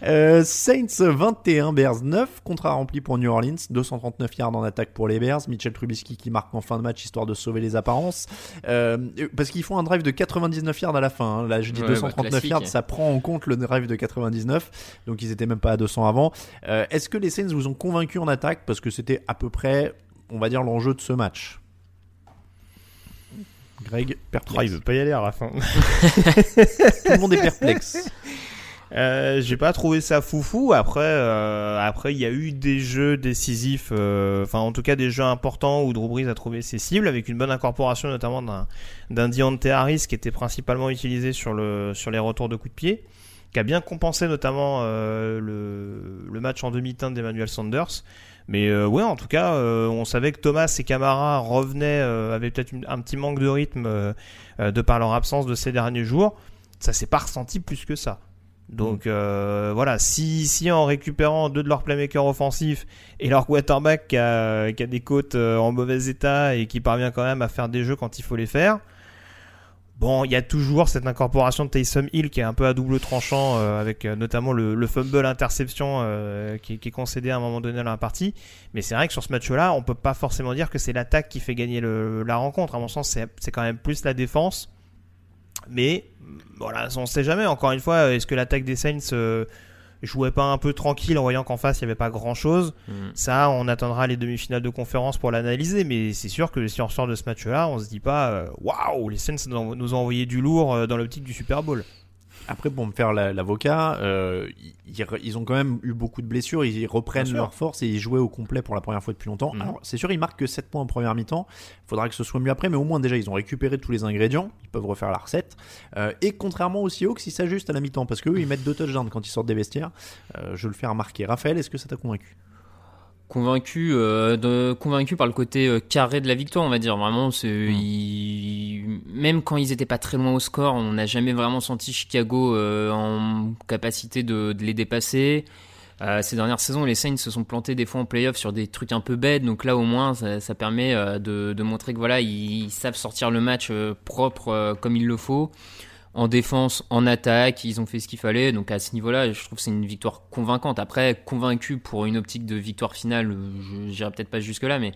Euh, Saints 21, Bears 9, contrat rempli pour New Orleans, 239 yards en attaque pour les Bears, Mitchell Trubisky qui marque en fin de match histoire de sauver les apparences. Euh, parce qu'ils font un drive de 99 yards à la fin. hein. Là, je dis Ouais, 239 bah, yards, ça prend en compte le drive de 99, donc ils étaient même pas à 200 avant. Euh, Est-ce que les Saints vous ont convaincu en attaque? Parce que c'était à peu près, on va dire, l'enjeu de ce match Greg, Oh, perplexe. il veut pas y aller à la fin. Tout le monde est perplexe. Euh, j'ai pas trouvé ça foufou. Après, euh, après, il y a eu des jeux décisifs, euh, enfin en tout cas des jeux importants où Drew Brees a trouvé ses cibles avec une bonne incorporation notamment d'un d'un Deontay Harris qui était principalement utilisé sur le sur les retours de coups de pied, qui a bien compensé notamment euh, le, le match en demi-teinte d'Emmanuel Sanders. Mais euh, ouais, en tout cas, euh, on savait que Thomas et Camara revenaient, avaient peut-être un petit manque de rythme de par leur absence de ces derniers jours. Ça s'est pas ressenti plus que ça. Donc euh, voilà, si, si en récupérant deux de leurs playmakers offensifs et leur quarterback qui a, qui a des côtes euh, en mauvais état et qui parvient quand même à faire des jeux quand il faut les faire, bon, il y a toujours cette incorporation de Taysom Hill qui est un peu à double tranchant euh, avec notamment le, le fumble interception euh, qui, qui est concédé à un moment donné dans la partie. Mais c'est vrai que sur ce match-là, on peut pas forcément dire que c'est l'attaque qui fait gagner le- la rencontre. À mon sens, c'est quand même plus la défense. Mais voilà, on sait jamais. Encore une fois, est-ce que l'attaque des Saints euh, jouait pas un peu tranquille en voyant qu'en face il y avait pas grand chose Mm. Ça, on attendra les demi-finales de conférence pour l'analyser. Mais c'est sûr que si on ressort de ce match-là, on se dit pas euh, waouh, les Saints nous ont, nous ont envoyé du lourd euh, dans l'optique du Super Bowl. Après, pour me faire la- l'avocat, euh, ils, ils ont quand même eu beaucoup de blessures, ils reprennent leur force et ils jouaient au complet pour la première fois depuis longtemps. Mhm. Alors, c'est sûr, ils marquent que 7 points en première mi-temps. Il faudra que ce soit mieux après, mais au moins, déjà, ils ont récupéré tous les ingrédients. Ils peuvent refaire la recette. Euh, et contrairement aux Seahawks, ils s'ajustent à la mi-temps parce qu'eux, ils mettent deux touchdowns quand ils sortent des vestiaires. Euh, je le fais remarquer. Raphaël, est-ce que ça t'a convaincu? Convaincu euh, de, convaincu par le côté euh, carré de la victoire on va dire. Vraiment c'est il- même quand ils étaient pas très loin au score on n'a jamais vraiment senti Chicago euh, en capacité de, de les dépasser. Ces dernières saisons les Saints se sont plantés des fois en playoff sur des trucs un peu bêtes. Donc là au moins ça, ça permet de, de montrer que voilà ils, ils savent sortir le match propre comme il le faut en défense, en attaque, ils ont fait ce qu'il fallait. Donc à ce niveau-là, je trouve que c'est une victoire convaincante. Après, convaincu pour une optique de victoire finale, euh, je n'irai peut-être pas jusque-là, mais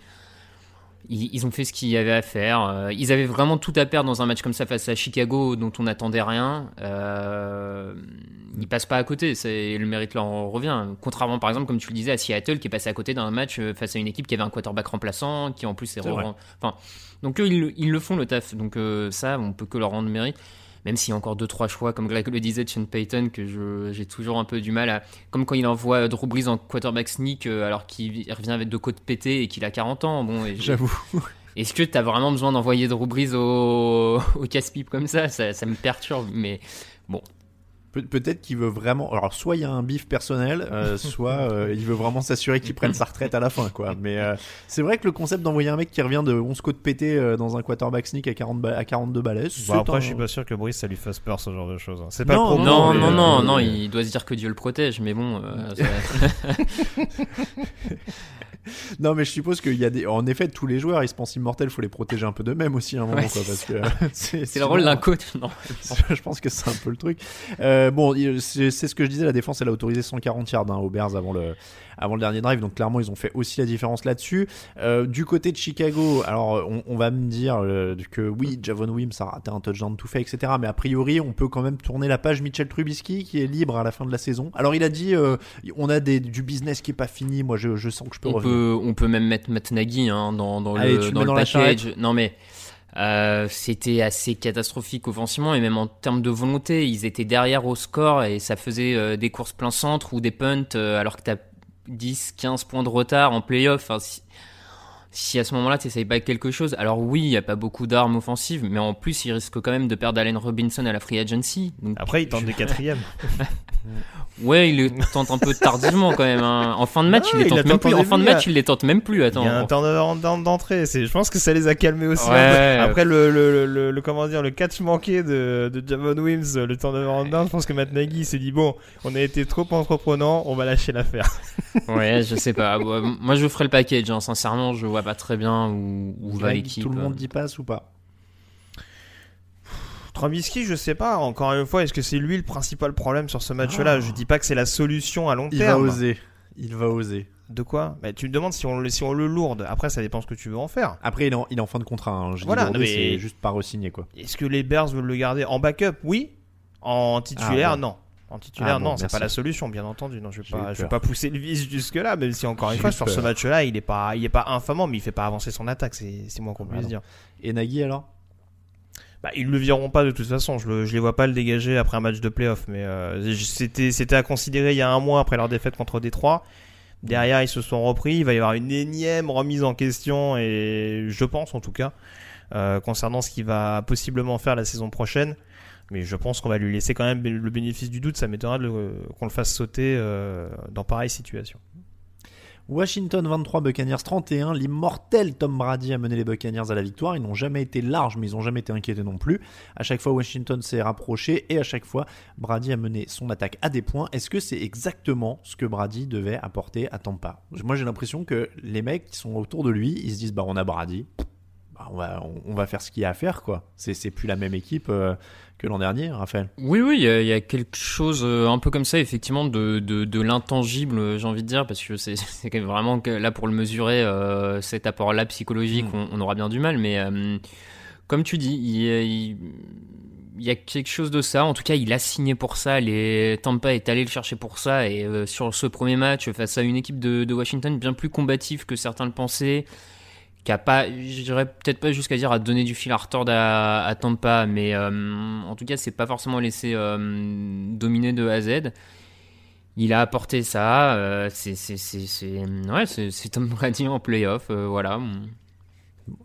ils, ils ont fait ce qu'il y avait à faire. Euh, Ils avaient vraiment tout à perdre dans un match comme ça face à Chicago, dont on n'attendait rien. Euh, ils passent pas à côté, c'est- le mérite leur en revient. Contrairement, par exemple, comme tu le disais, à Seattle, qui est passé à côté d'un match euh, face à une équipe qui avait un quarterback remplaçant, qui en plus est, re- Enfin, donc eux, ils, le- ils le font le taf. Donc euh, ça, on peut que leur rendre mérite même s'il y a encore deux trois choix comme Greg le disait Sean Payton que j'ai toujours un peu du mal à comme quand il envoie Drew Brees en quarterback sneak euh, alors qu'il revient avec deux côtes pétées et qu'il a 40 ans bon J'avoue. est-ce que t'as vraiment besoin d'envoyer Drew Brees au, au casse-pipe comme ça, ça ça me perturbe mais Pe- Peut-être qu'il veut vraiment. Alors, soit il y a un bif personnel, euh, soit euh, il veut vraiment s'assurer qu'il prenne sa retraite à la fin, quoi. Mais euh, c'est vrai que le concept d'envoyer un mec qui revient de 11 côtes pétées euh, dans un quarterback sneak à, 40 ba- à 42 balais, Bon, après, un- je suis pas sûr que Brice ça lui fasse peur ce genre de choses. hein. C'est pas Non, non mais, non euh, non il doit se dire que Dieu le protège mais bon euh, ça- Non, mais je suppose qu'il y a des. En effet, tous les joueurs, ils se pensent immortels, faut les protéger un peu d'eux-mêmes aussi à un moment, Ouais, quoi. Parce que c'est c'est le rôle d'un coach non je pense que c'est un peu le truc. Euh, bon, c'est ce que je disais, la défense, elle a autorisé 140 yards hein, aux Bears avant le, avant le dernier drive, donc clairement, ils ont fait aussi la différence là-dessus. Euh, du côté de Chicago, alors on, on va me dire euh, que oui, Javon Wims a raté un touchdown tout fait, etc. Mais a priori, on peut quand même tourner la page Mitchell Trubisky qui est libre à la fin de la saison. Alors il a dit, euh, on a des, du business qui est pas fini, moi je, je sens que je peux on revenir. peut, on peut même mettre Matt Nagy hein, dans, dans Allez, le, dans le dans la package. Non mais euh, c'était assez catastrophique offensivement et même en termes de volonté. Ils étaient derrière au score et ça faisait euh, des courses plein centre ou des punts euh, alors que t'as 10, 15 points de retard en playoff. Si à ce moment-là tu n'essayes pas quelque chose, alors oui, il n'y a pas beaucoup d'armes offensives, mais en plus il risque quand même de perdre Allen Robinson à la free agency. Donc, Après, il tente des quatrièmes. ouais, il le tente un peu tardivement quand même. hein. En fin de match, il les il tente même plus. En fin de match, il les tente même plus. Il Attends. y a un en- d'entrée. Je pense que ça les a calmés aussi. Ouais. Après, le, le, le, le- comment dire, le catch manqué de, de Javon Wims, le turnover en down, je pense que Matt Nagy s'est dit bon, on a été trop entreprenant, on va lâcher l'affaire. Ouais, je sais pas. Moi, je ferai le package. hein. Sincèrement, je vois pas très bien où, où va l'équipe. Tout le monde dit passe ou pas Trubisky, je sais pas. Encore une fois, est-ce que c'est lui le principal problème sur ce match-là Ah. Je dis pas que c'est la solution à long Il va terme. oser. Il va oser. De quoi bah, Tu me demandes si on, le- si on le lourde. Après, ça dépend ce que tu veux en faire. Après, il est en, il est en fin de contrat. hein. Je Voilà, c'est juste pas re-signer quoi. Est-ce que les Bears veulent le garder en backup? Oui. En titulaire, Ah, non. En titulaire, Ah, bon, non, c'est pas la solution, bien entendu. Non, je vais pas, je vais pas pousser le vice jusque là, même si encore une fois sur ce match-là, il est pas, il est pas infamant, mais il fait pas avancer son attaque. C'est, moins qu'on puisse dire. Et Nagui alors? Bah, ils le vireront pas de toute façon. Je, je les vois pas le dégager après un match de playoff. Mais euh, c'était, c'était à considérer il y a un mois après leur défaite contre Détroit. Derrière, ils se sont repris. Il va y avoir une énième remise en question et je pense en tout cas euh, concernant ce qu'il va possiblement faire la saison prochaine. Mais je pense qu'on va lui laisser quand même le bénéfice du doute. Ça le- qu'on le fasse sauter euh, dans pareille situation. Washington 23, Buccaneers 31. L'immortel Tom Brady a mené les Buccaneers à la victoire. Ils n'ont jamais été larges, mais ils n'ont jamais été inquiétés non plus. À chaque fois, Washington s'est rapproché et à chaque fois, Brady a mené son attaque à des points. Est-ce que c'est exactement ce que Brady devait apporter à Tampa? Moi, j'ai l'impression que les mecs qui sont autour de lui, ils se disent bah on a Brady. Bah, on, va, faire ce qu'il y a à faire, c'est plus la même équipe euh, que l'an dernier, Raphaël. Oui, oui, il y, a- il y a quelque chose euh, un peu comme ça, effectivement, de, de, de l'intangible, euh, j'ai envie de dire, parce que c'est vraiment que là pour le mesurer, euh, cet apport-là psychologique, Mm. on, on aura bien du mal, mais euh, comme tu dis, il, y a- il- il y a quelque chose de ça. En tout cas, il a signé pour ça. Les Tampa est allé le chercher pour ça. Et euh, sur ce premier match, face à une équipe de, de Washington bien plus combative que certains le pensaient, qui a pas, je dirais peut-être pas jusqu'à dire à donner du fil à retordre à, à Tampa, mais euh, en tout cas, c'est pas forcément laissé euh, dominer de A à Z. Il a apporté ça. euh, c'est c'est c'est ouais, Tom Brady en playoff. voilà.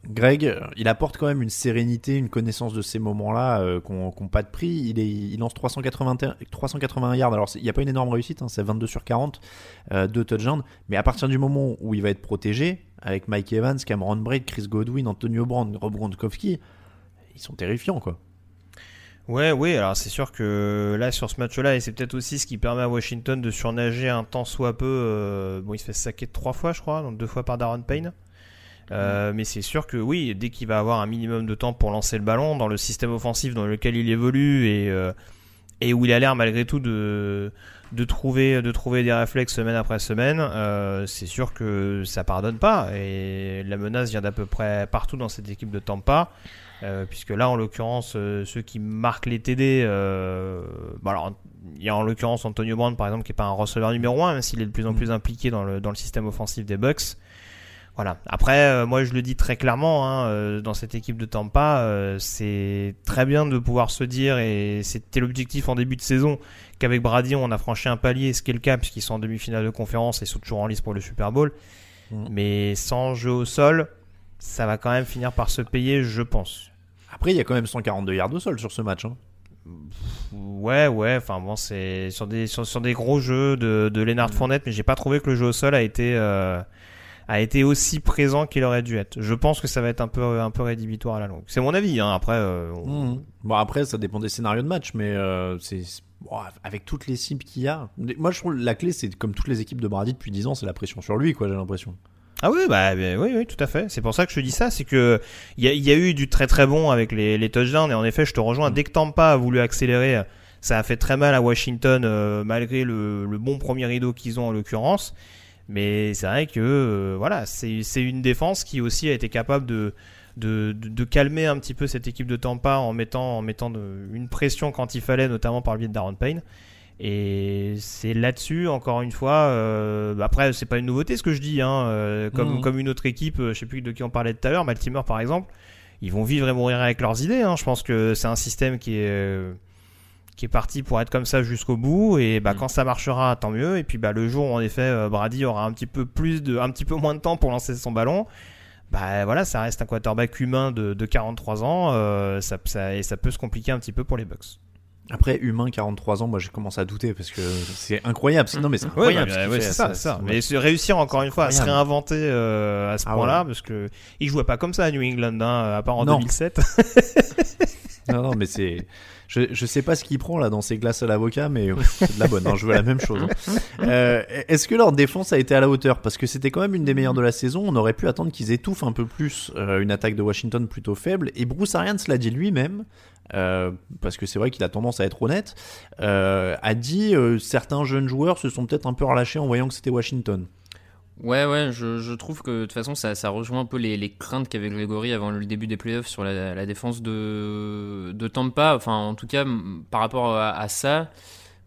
Greg, il apporte quand même une sérénité, une connaissance de ces moments-là euh, qu'on qu'on pas de prix. Il, est, il lance 381, 381 yards. Alors, il n'y a pas une énorme réussite, hein, c'est 22 sur 40, euh, deux touchdowns. Mais à partir du moment où il va être protégé, avec Mike Evans, Cameron Braid, Chris Godwin, Antonio Brown, Rob Gronkowski, ils sont terrifiants, quoi. Ouais, oui, alors c'est sûr que là, sur ce match-là, et c'est peut-être aussi ce qui permet à Washington de surnager un temps soit peu. euh, bon, il se fait saquer trois fois, je crois, donc deux fois par Darren Payne. Euh, Mais c'est sûr que oui, dès qu'il va avoir un minimum de temps pour lancer le ballon dans le système offensif dans lequel il évolue et, euh, et où il a l'air malgré tout de, de, trouver, de trouver des réflexes semaine après semaine, euh, c'est sûr que ça pardonne pas. Et la menace vient d'à peu près partout dans cette équipe de Tampa. Euh, puisque là, en l'occurrence, euh, ceux qui marquent les TD, euh, bah alors, il y a en l'occurrence Antonio Brown, par exemple, qui est pas un receveur numéro 1, même s'il est de plus en plus impliqué dans le, dans le système offensif des Bucks. Voilà. Après, euh, moi, je le dis très clairement, hein, euh, dans cette équipe de Tampa, euh, c'est très bien de pouvoir se dire, et c'était l'objectif en début de saison, qu'avec Brady, on a franchi un palier, ce qui est le cas, puisqu'ils sont en demi-finale de conférence et sont toujours en lice pour le Super Bowl. Mm. Mais sans jeu au sol, ça va quand même finir par se payer, je pense. Après, il y a quand même 142 yards au sol sur ce match. hein. Ouais, ouais, enfin bon, c'est sur des, sur, sur des gros jeux de, de Lennart Fournette, mais j'ai pas trouvé que le jeu au sol a été, a été aussi présent qu'il aurait dû être. Je pense que ça va être un peu, un peu rédhibitoire à la longue. C'est mon avis, hein. après. euh, on- Bon, après, ça dépend des scénarios de match, mais euh, c'est bon, avec toutes les cibles qu'il y a. Moi, je trouve la clé, c'est comme toutes les équipes de Brady depuis 10 ans, c'est la pression sur lui, quoi, j'ai l'impression. Ah oui, bah, oui, oui, tout à fait. C'est pour ça que je te dis ça, c'est que il y a, il y a eu du très très bon avec les, les touchdowns et en effet, je te rejoins. Dès que Tampa a voulu accélérer, ça a fait très mal à Washington euh, malgré le, le bon premier rideau qu'ils ont en l'occurrence. Mais c'est vrai que euh, voilà, c'est une défense qui aussi a été capable de de, de, de calmer un petit peu cette équipe de Tampa en mettant en mettant de- une pression quand il fallait, notamment par le biais de Darren Payne. Et c'est là-dessus, encore une fois, euh, après, c'est pas une nouveauté ce que je dis, hein, euh, comme, comme une autre équipe, euh, je sais plus de qui on parlait tout à l'heure, Baltimore par exemple, ils vont vivre et mourir avec leurs idées. Hein. Je pense que c'est un système qui est, qui est parti pour être comme ça jusqu'au bout, et bah, Mhm. quand ça marchera, tant mieux. Et puis bah, le jour où en effet euh, Brady aura un petit peu plus de, un petit peu moins de temps pour lancer son ballon, bah voilà, ça reste un quarterback humain de, de 43 ans, euh, ça, ça, et ça peut se compliquer un petit peu pour les Bucks. Après, humain, 43 ans, moi j'ai commencé à douter parce que c'est incroyable. Non, mais c'est Ouais, incroyable. bah, ce ouais, c'est ça, c'est ça. ouais. Mais se réussir encore une fois à se réinventer euh, à ce Ah point-là, ouais. parce que il jouait pas comme ça à New England, hein, à part en Non. 2007. Non, non, mais c'est. Je, je sais pas ce qu'il prend là dans ses glaces à l'avocat, mais euh, c'est de la bonne. hein, je veux la même chose. hein. Euh, Est-ce que leur défense a été à la hauteur? Parce que c'était quand même une des meilleures de la saison. On aurait pu attendre qu'ils étouffent un peu plus euh, une attaque de Washington plutôt faible. Et Bruce Arians l'a dit lui-même. parce que c'est vrai qu'il a tendance à être honnête, a dit certains jeunes joueurs se sont peut-être un peu relâchés en voyant que c'était Washington. Ouais, ouais, je, je trouve que de toute façon, ça, ça rejoint un peu les, les craintes qu'avait Gregory avant le début des playoffs sur la, la défense de, de Tampa. Enfin, en tout cas, par rapport à, à ça,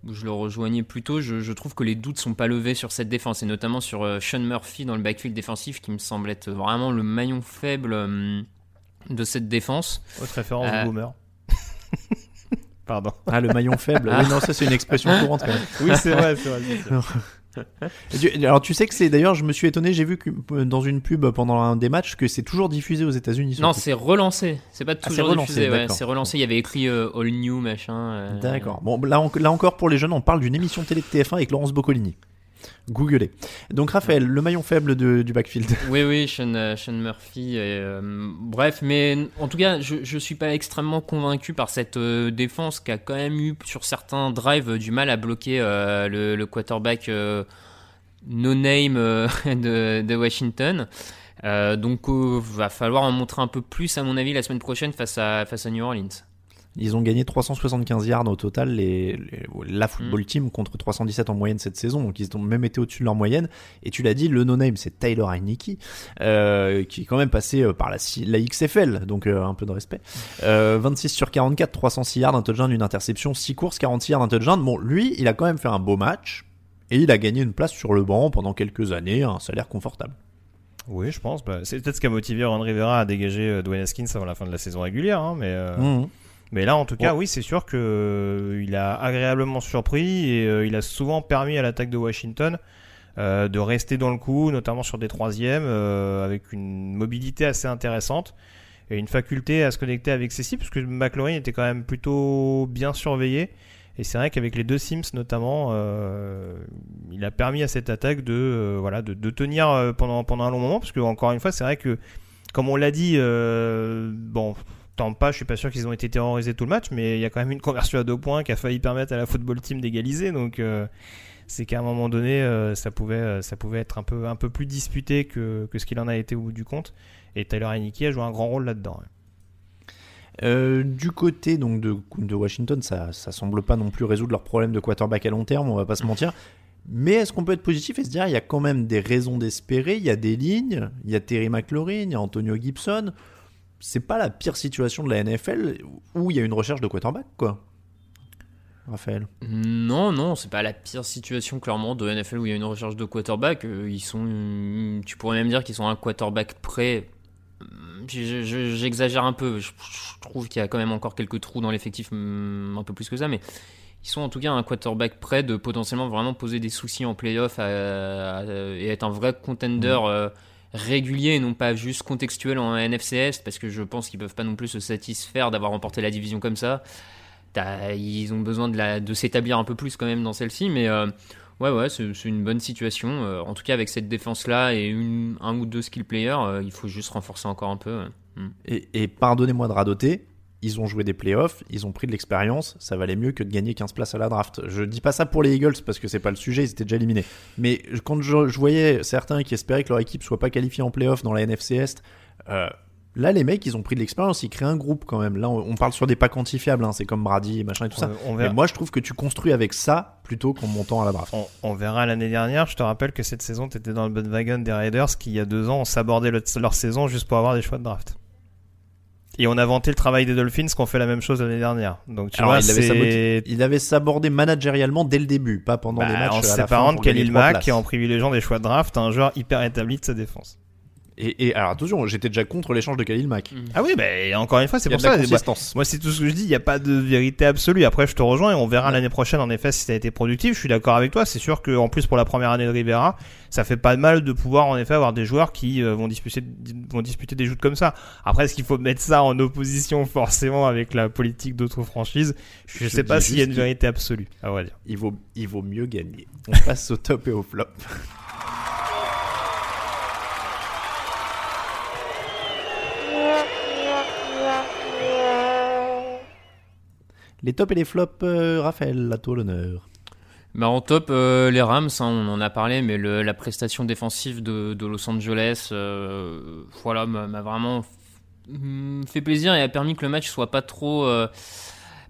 je le rejoignais plutôt. Je, je trouve que les doutes sont pas levés sur cette défense, et notamment sur euh, Sean Murphy dans le backfield défensif, qui me semble être vraiment le maillon faible euh, de cette défense. Haute référence Euh. boomer. Pardon. Ah, le maillon faible. Oui, non, ça c'est une expression courante quand même. Oui, c'est vrai, c'est vrai. Alors tu sais que c'est d'ailleurs, je me suis étonné, j'ai vu que euh, dans une pub pendant un des matchs que c'est toujours diffusé aux États-Unis. Non, c'est relancé. C'est pas Ah, toujours relancé, diffusé. ouais, c'est relancé. Il y avait écrit euh, All New machin. euh, D'accord. Bon, là, en- là encore pour les jeunes, on parle d'une émission télé de TF1 avec Laurence Boccolini. Googlez. Donc Raphaël, le maillon faible du backfield. Oui, oui, Sean, euh, Murphy. et, euh, bref, mais en tout cas, je, je suis pas extrêmement convaincu par cette euh, défense qui a quand même eu sur certains drives du mal à bloquer le, quarterback no name euh, de, de Washington. Donc, va falloir en montrer un peu plus, à mon avis, la semaine prochaine face à, face à New Orleans. Ils ont gagné 375 yards au total, les, les- la Mm. football team contre 317 en moyenne cette saison, donc ils ont même été au-dessus de leur moyenne. Et tu l'as dit, le no-name, c'est Tyler Heineke, euh, qui est quand même passé euh, par la, la XFL, donc euh, un peu de respect. Euh, 26 sur 44, 306 yards, un touchdown, une interception, 6 courses, 46 yards, un touchdown. Bon, lui, il a quand même fait un beau match, et il a gagné une place sur le banc pendant quelques années, un salaire confortable. Oui, je pense. Bah, c'est peut-être ce qui a motivé Ron Rivera à dégager euh, Dwayne Haskins avant la fin de la saison régulière. hein, mais, euh, Mhm. Mais là, en tout cas, Ouais. oui, c'est sûr que euh, il a agréablement surpris et euh, il a souvent permis à l'attaque de Washington euh, de rester dans le coup, notamment sur des troisièmes, euh, avec une mobilité assez intéressante et une faculté à se connecter avec ses cibles, parce que McLaurin était quand même plutôt bien surveillé. Et c'est vrai qu'avec les deux Sims notamment, euh, il a permis à cette attaque de euh, voilà de, de tenir pendant pendant un long moment, parce que encore une fois, c'est vrai que comme on l'a dit, euh, bon. Tampa, je suis pas sûr qu'ils ont été terrorisés tout le match, mais il y a quand même une conversion à deux points qui a failli permettre à la football team d'égaliser. Donc euh, c'est qu'à un moment donné, euh, ça pouvait euh, ça pouvait être un peu un peu plus disputé que, que ce qu'il en a été au bout du compte. Et Tyler Heineke a joué un grand rôle là-dedans. du côté donc de, de Washington, ça, ça semble pas non plus résoudre leur problème de quarterback à long terme, on va pas se mentir. Mais est-ce qu'on peut être positif et se dire il y a quand même des raisons d'espérer, il y a des lignes, il y a Terry McLaurin, il y a Antonio Gibson. C'est pas la pire situation de la NFL où il y a une recherche de quarterback quoi. Raphaël. Non, non, c'est pas la pire situation clairement de NFL où il y a une recherche de quarterback. Euh, Ils sont, tu pourrais même dire qu'ils sont un quarterback prêt. Je- J'exagère un peu. Je, trouve qu'il y a quand même encore quelques trous dans l'effectif, hum, un peu plus que ça, mais ils sont en tout cas un quarterback prêt de potentiellement vraiment poser des soucis en playoff à- et être un vrai contender euh, régulier et non pas juste contextuel en NFCS parce que je pense qu'ils peuvent pas non plus se satisfaire d'avoir remporté la division comme ça. Ils ont besoin de, s'établir un peu plus quand même dans celle-ci, mais euh, ouais, ouais, c'est une bonne situation. Euh, en tout cas, avec cette défense-là et un ou deux skill players, euh, il faut juste renforcer encore un peu. Et, et pardonnez-moi de radoter, ils ont joué des playoffs, ils ont pris de l'expérience, ça valait mieux que de gagner 15 places à la draft. Je dis pas ça pour les Eagles parce que c'est pas le sujet, ils étaient déjà éliminés. Mais quand je, je voyais certains qui espéraient que leur équipe soit pas qualifiée en playoff dans la NFC Est, euh, là les mecs ils ont pris de l'expérience, ils créent un groupe quand même. Là on, parle sur des pas quantifiables, hein, c'est comme Brady, machin et tout ça. On- Mais moi je trouve que tu construis avec ça plutôt qu'en montant à la draft. On, on verra l'année dernière. Je te rappelle que cette saison, tu étais dans le bandwagon des Raiders qui, il y a deux ans, ont sabordé le- leur saison juste pour avoir des choix de draft. Et on a vanté le travail des Dolphins qui ont fait la même chose l'année dernière. Donc tu Alors, vois, il, avait sabordé, il avait sabordé managérialement dès le début, pas pendant bah, les matchs. en séparant de Khalil Mack et en privilégiant des choix de draft, un joueur hyper établi de sa défense. Et, et alors attention, j'étais déjà contre l'échange de Khalil Mack. Ah oui, bah, encore une fois, c'est Il y a pour de la ça. moi- consistance. Moi, c'est tout ce que je dis. Il n'y a pas de vérité absolue. Après, je te rejoins et on verra l'année prochaine, en effet, si ça a été productif. Je suis d'accord avec toi. C'est sûr que, en plus, pour la première année de Rivera, ça fait pas de mal de pouvoir, en effet, avoir des joueurs qui euh, vont disputer, vont disputer des joutes comme ça. Après, est-ce qu'il faut mettre ça en opposition, forcément, avec la politique d'autres franchises? Je, Je sais pas s'il y a une vérité absolue, à vrai dire. Il vaut, il vaut mieux gagner. On passe au top et au flop. Les tops et les flops, euh, Raphaël, à toi l'honneur. Bah, en top, euh, les Rams, hein, on en a parlé, mais le- la prestation défensive de, de Los Angeles, euh, voilà, m'a vraiment mm, fait plaisir et a permis que le match soit pas trop. euh,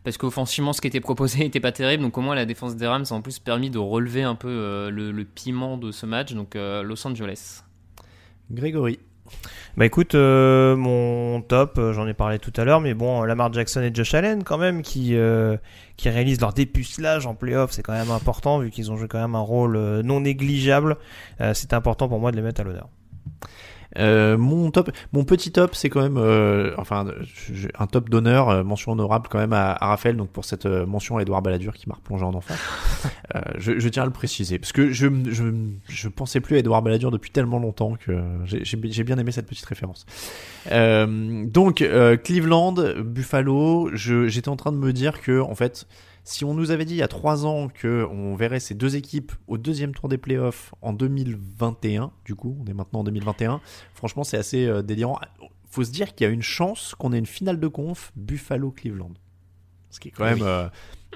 parce qu'offensivement, ce qui était proposé n'était pas terrible. Donc, au moins, la défense des Rams a en plus permis de relever un peu le, le piment de ce match. Donc, Los Angeles. Grégory. Bah écoute, euh, mon top, euh, j'en ai parlé tout à l'heure, mais bon, Lamar Jackson et Josh Allen quand même qui euh, qui réalisent leur dépucelage en playoff, c'est quand même important vu qu'ils ont joué quand même un rôle non négligeable. C'est important pour moi de les mettre à l'honneur. Euh, mon top, mon petit top, c'est quand même, euh, enfin, un top d'honneur, euh, mention honorable quand même à, à Raphaël, donc pour cette euh, mention à Edouard Balladur qui m'a replongé en enfer. Euh, je, je tiens à le préciser parce que je, je, je pensais plus à Edouard Balladur depuis tellement longtemps que j'ai- bien aimé cette petite référence. Euh, donc euh, Cleveland, Buffalo, je- j'étais en train de me dire que en fait. Si on nous avait dit il y a trois ans que on verrait ces deux équipes au deuxième tour des playoffs en 2021, du coup, on est maintenant en 2021, Franchement, c'est assez euh, délirant. Faut se dire qu'il y a une chance qu'on ait une finale de conf Buffalo-Cleveland. Ce qui est quand même. euh,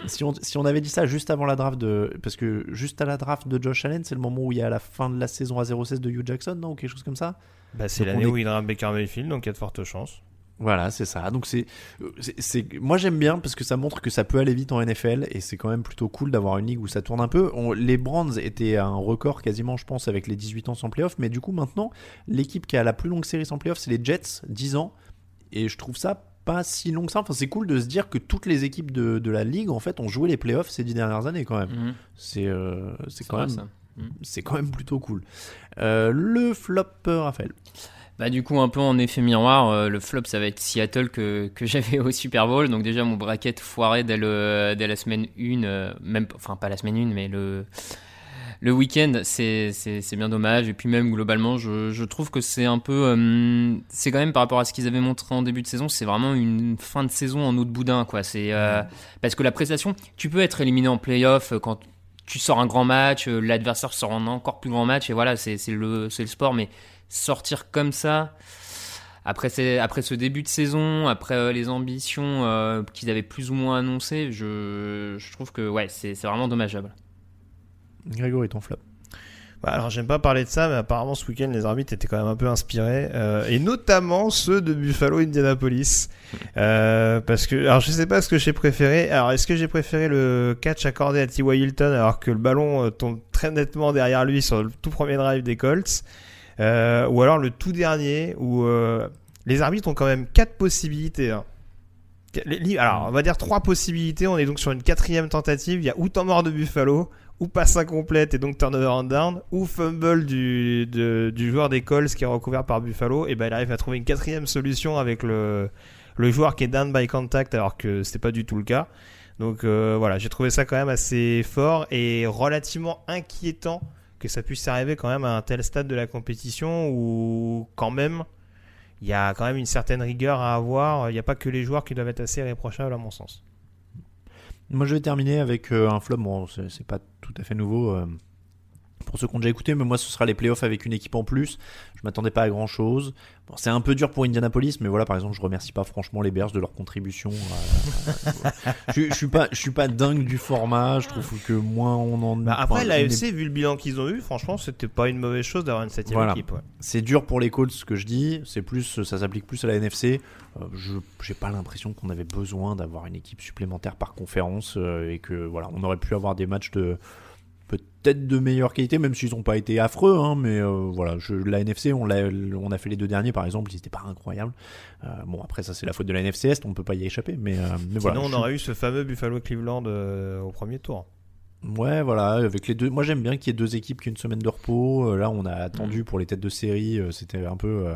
si, on, si on avait dit ça juste avant la draft de. Parce que juste à la draft de Josh Allen, c'est le moment où il y a la fin de la saison à 0-16 de Hugh Jackson, non Ou quelque chose comme ça? Bah, c'est l'année est- où il draft Baker Mayfield, donc il y a de fortes chances. Voilà, c'est ça. Donc c'est, euh, c'est, c'est- moi j'aime bien parce que ça montre que ça peut aller vite en NFL et c'est quand même plutôt cool d'avoir une ligue où ça tourne un peu. On- les Brands étaient à un record quasiment, je pense, avec les 18 ans sans playoff, mais du coup maintenant l'équipe qui a la plus longue série sans playoff, c'est les Jets, 10 ans, et je trouve ça pas si long que ça. Enfin, c'est cool de se dire que toutes les équipes de, de la ligue en fait ont joué les playoffs ces 10 dernières années quand même. Mhm. C'est, euh, c'est quand vrai, même, ça. c'est quand même plutôt cool. Euh, le flop, Raphaël. Bah du coup un peu en effet miroir, euh, le flop ça va être Seattle que, que j'avais au Super Bowl, donc déjà mon bracket foiré dès, le, dès la semaine 1, euh, même enfin pas la semaine 1 mais le, le week-end c'est, bien dommage. Et puis même globalement je, je trouve que c'est un peu, euh, c'est quand même par rapport à ce qu'ils avaient montré en début de saison, c'est vraiment une fin de saison en eau de boudin quoi, c'est parce que la prestation, tu peux être éliminé en playoff quand tu sors un grand match, l'adversaire sort un encore plus grand match et voilà c'est, c'est, le, c'est le sport mais sortir comme ça après, ces- après ce début de saison, après euh, les ambitions euh, qu'ils avaient plus ou moins annoncées, je, je trouve que ouais, c'est c'est vraiment dommageable. Grégory, ton flop. Bah, alors j'aime pas parler de ça, mais apparemment ce week-end les arbitres étaient quand même un peu inspirés, euh, et notamment ceux de Buffalo Indianapolis, euh, parce que alors je sais pas ce que j'ai préféré. Alors est-ce que j'ai préféré le catch accordé à T.Y. Hilton alors que le ballon euh, tombe très nettement derrière lui sur le tout premier drive des Colts, euh, ou alors le tout dernier où euh, les arbitres ont quand même quatre possibilités. hein. Alors on va dire trois possibilités. On est donc sur une quatrième tentative. Il y a ou temps mort de Buffalo, ou passe incomplète et donc turnover and down, ou fumble du, joueur des Colts qui est recouvert par Buffalo, et ben il arrive à trouver une quatrième solution avec le, le joueur qui est down by contact alors que c'était pas du tout le cas. Donc euh, voilà, j'ai trouvé ça quand même assez fort et relativement inquiétant que ça puisse arriver quand même à un tel stade de la compétition où quand même il y a quand même une certaine rigueur à avoir. Il n'y a pas que les joueurs qui doivent être assez réprochables à mon sens. Moi, je vais terminer avec euh, un flop. Bon, c'est pas tout à fait nouveau euh, pour ceux qui ont déjà écouté, mais moi, ce sera les playoffs avec une équipe en plus. M'attendais pas à grand chose. Bon, c'est un peu dur pour Indianapolis, mais voilà, par exemple, je remercie pas franchement les Bears de leur contribution. à- je, je suis pas, je suis pas dingue du format. Je trouve que moins on en. Bah, après, enfin, l'AFC, vu le bilan qu'ils ont eu, franchement, c'était pas une mauvaise chose d'avoir une septième Voilà. équipe. ouais. C'est dur pour les Colts, ce que je dis. C'est plus, ça s'applique plus à la NFC. Euh, je j'ai pas l'impression qu'on avait besoin d'avoir une équipe supplémentaire par conférence euh, et que voilà, on aurait pu avoir des matchs de peut-être de meilleure qualité, même s'ils n'ont pas été affreux. Hein, mais euh, voilà, je, la NFC, on a fait les deux derniers par exemple, ils étaient pas incroyables. Euh, bon, après ça c'est la faute de la NFC Est, on peut pas y échapper. Mais, euh, mais voilà. On je- aurait eu ce fameux Buffalo Cleveland euh, au premier tour. Ouais, voilà, avec les deux. Moi, j'aime bien qu'il y ait deux équipes qui aient une semaine de repos. Là, on a attendu pour les têtes de série. C'était un peu,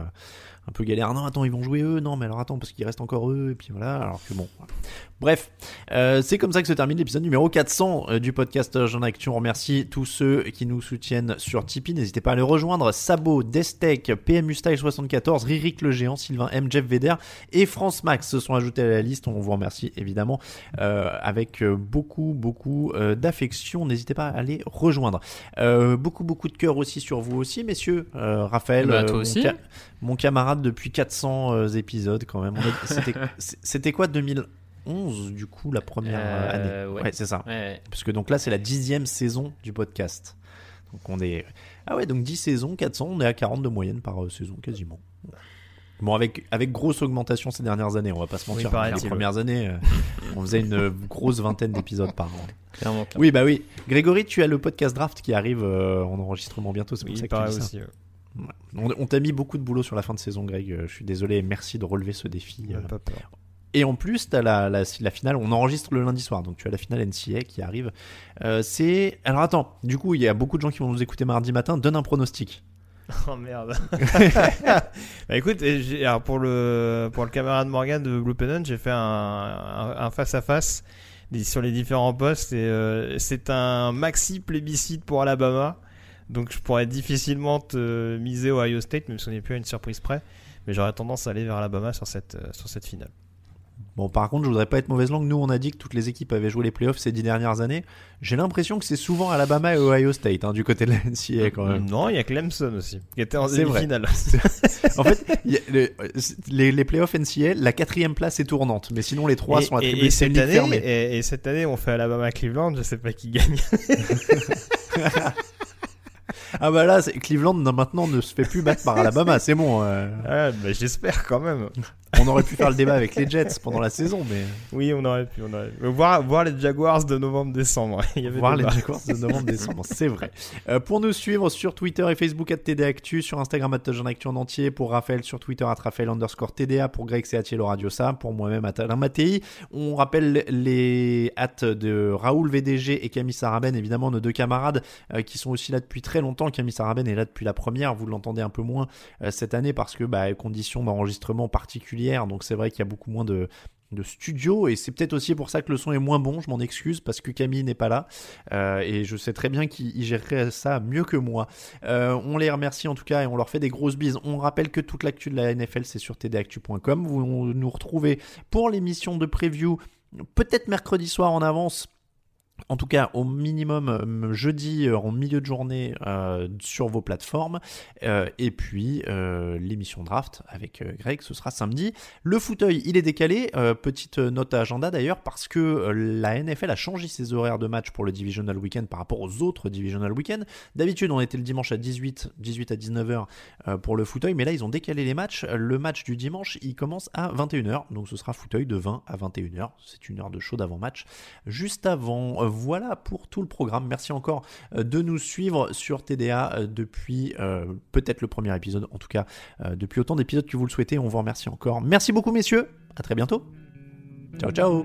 un peu galère. Non, attends, ils vont jouer eux. Non, mais alors attends, parce qu'il reste encore eux. Et puis voilà. Alors que bon. voilà. Bref, euh, c'est comme ça que se termine l'épisode numéro 400 euh, du podcast Jean Actu. On remercie tous ceux qui nous soutiennent sur Tipeee. N'hésitez pas à les rejoindre. Sabo, Destec, PMU Style 74, Ririk le Géant, Sylvain M, Jeff Veder et France Max se sont ajoutés à la liste. On vous remercie évidemment euh, avec beaucoup, beaucoup euh, d'affection. N'hésitez pas à les rejoindre. Beaucoup, beaucoup de cœur aussi sur vous aussi, messieurs. Raphaël, Bah, toi mon aussi. ca- mon camarade depuis 400 euh, épisodes quand même. C'était quoi 2011 du coup la première euh, Euh, année? ouais. c'est ça. Ouais. Parce que donc là c'est la dixième saison du podcast. Donc on est ah ouais donc 10 saisons 400 on est à 40 de moyenne par saison quasiment. Bon avec avec grosse augmentation ces dernières années on va pas se mentir. Oui, paraît-il, les premières années euh, on faisait une grosse vingtaine d'épisodes par an. Clairement. Oui bah oui. Grégory tu as le podcast draft qui arrive euh, en enregistrement bientôt c'est pour Oui, ça que tu dis ça. aussi. On, on t'a mis beaucoup de boulot sur la fin de saison, Greg. Euh, Je suis désolé et merci de relever ce défi. Ouais, euh. pas peur. Et en plus, tu as la, la, la finale. On enregistre le lundi soir, donc tu as la finale NCA qui arrive. Euh, c'est. Alors attends, du coup, il y a beaucoup de gens qui vont nous écouter mardi matin. Donne un pronostic. Oh merde. bah écoute, alors pour le pour le camarade Morgan de Blue Pennant, j'ai fait un, un, un face à face des- sur les différents postes et euh, c'est un maxi plébiscite pour Alabama. Donc je pourrais difficilement te miser Ohio State, même si on n'est plus à une surprise près. Mais j'aurais tendance à aller vers Alabama sur cette euh, sur cette finale. Bon, par contre, je voudrais pas être mauvaise langue. Nous, on a dit que toutes les équipes avaient joué les playoffs ces dix dernières années. J'ai l'impression que c'est souvent Alabama et Ohio State hein, du côté de la NCA quand même. Non, il y a Clemson aussi qui était en demi-finale. en fait, il y a le- les, les playoffs NCA, la quatrième place est tournante, mais sinon les trois et, sont et- attribués. et une cette année, et, et cette année, on fait Alabama Cleveland. Je sais pas qui gagne. Ah bah là, Cleveland maintenant ne se fait plus battre par Alabama, c'est bon. euh. Ah, bah, j'espère quand même. on aurait pu faire le débat avec les Jets pendant la saison, mais Oui, on aurait pu, on aurait pu. Voir, voir les Jaguars de novembre-décembre. Voir les. Jaguars de novembre-décembre, c'est vrai. Euh, pour nous suivre sur Twitter et Facebook at TD Actu, sur Instagram Touchdown Actu en entier, pour Raphaël sur Twitter at Raphaël underscore TDA, pour Greg c'est Atielo Radio ça, pour moi-même Alain Mattei. On rappelle les hâtes de Raoul VDG et Camille Saraben, évidemment nos deux camarades euh, qui sont aussi là depuis très longtemps. Camille Saraben est là depuis la première, vous l'entendez un peu moins euh, cette année parce que bah, conditions d'enregistrement particulières, donc c'est vrai qu'il y a beaucoup moins de de studio et c'est peut-être aussi pour ça que le son est moins bon je m'en excuse parce que Camille n'est pas là euh, et je sais très bien qu'il il gérerait ça mieux que moi. Euh, on les remercie en tout cas et on leur fait des grosses bises. On rappelle que toute l'actu de la NFL c'est sur tdactu.com vous nous retrouvez pour l'émission de preview peut-être mercredi soir en avance en tout cas, au minimum euh, jeudi euh, en milieu de journée euh, sur vos plateformes. Et puis l'émission draft avec Greg, ce sera samedi. Le fauteuil, il est décalé. Petite note à agenda d'ailleurs, parce que la NFL a changé ses horaires de match pour le Divisional Weekend par rapport aux autres Divisional Weekend. D'habitude, on était le dimanche à 18, 18 à 19h euh, pour le fauteuil, mais là, ils ont décalé les matchs. Le match du dimanche, il commence à 21h, donc ce sera fauteuil de 20 à 21h. C'est une heure de show d'avant-match juste avant. Voilà pour tout le programme. Merci encore euh, de nous suivre sur TDA euh, depuis euh, peut-être le premier épisode, en tout cas depuis autant d'épisodes que vous le souhaitez. On vous remercie encore. Merci beaucoup, messieurs. À très bientôt. Ciao, ciao.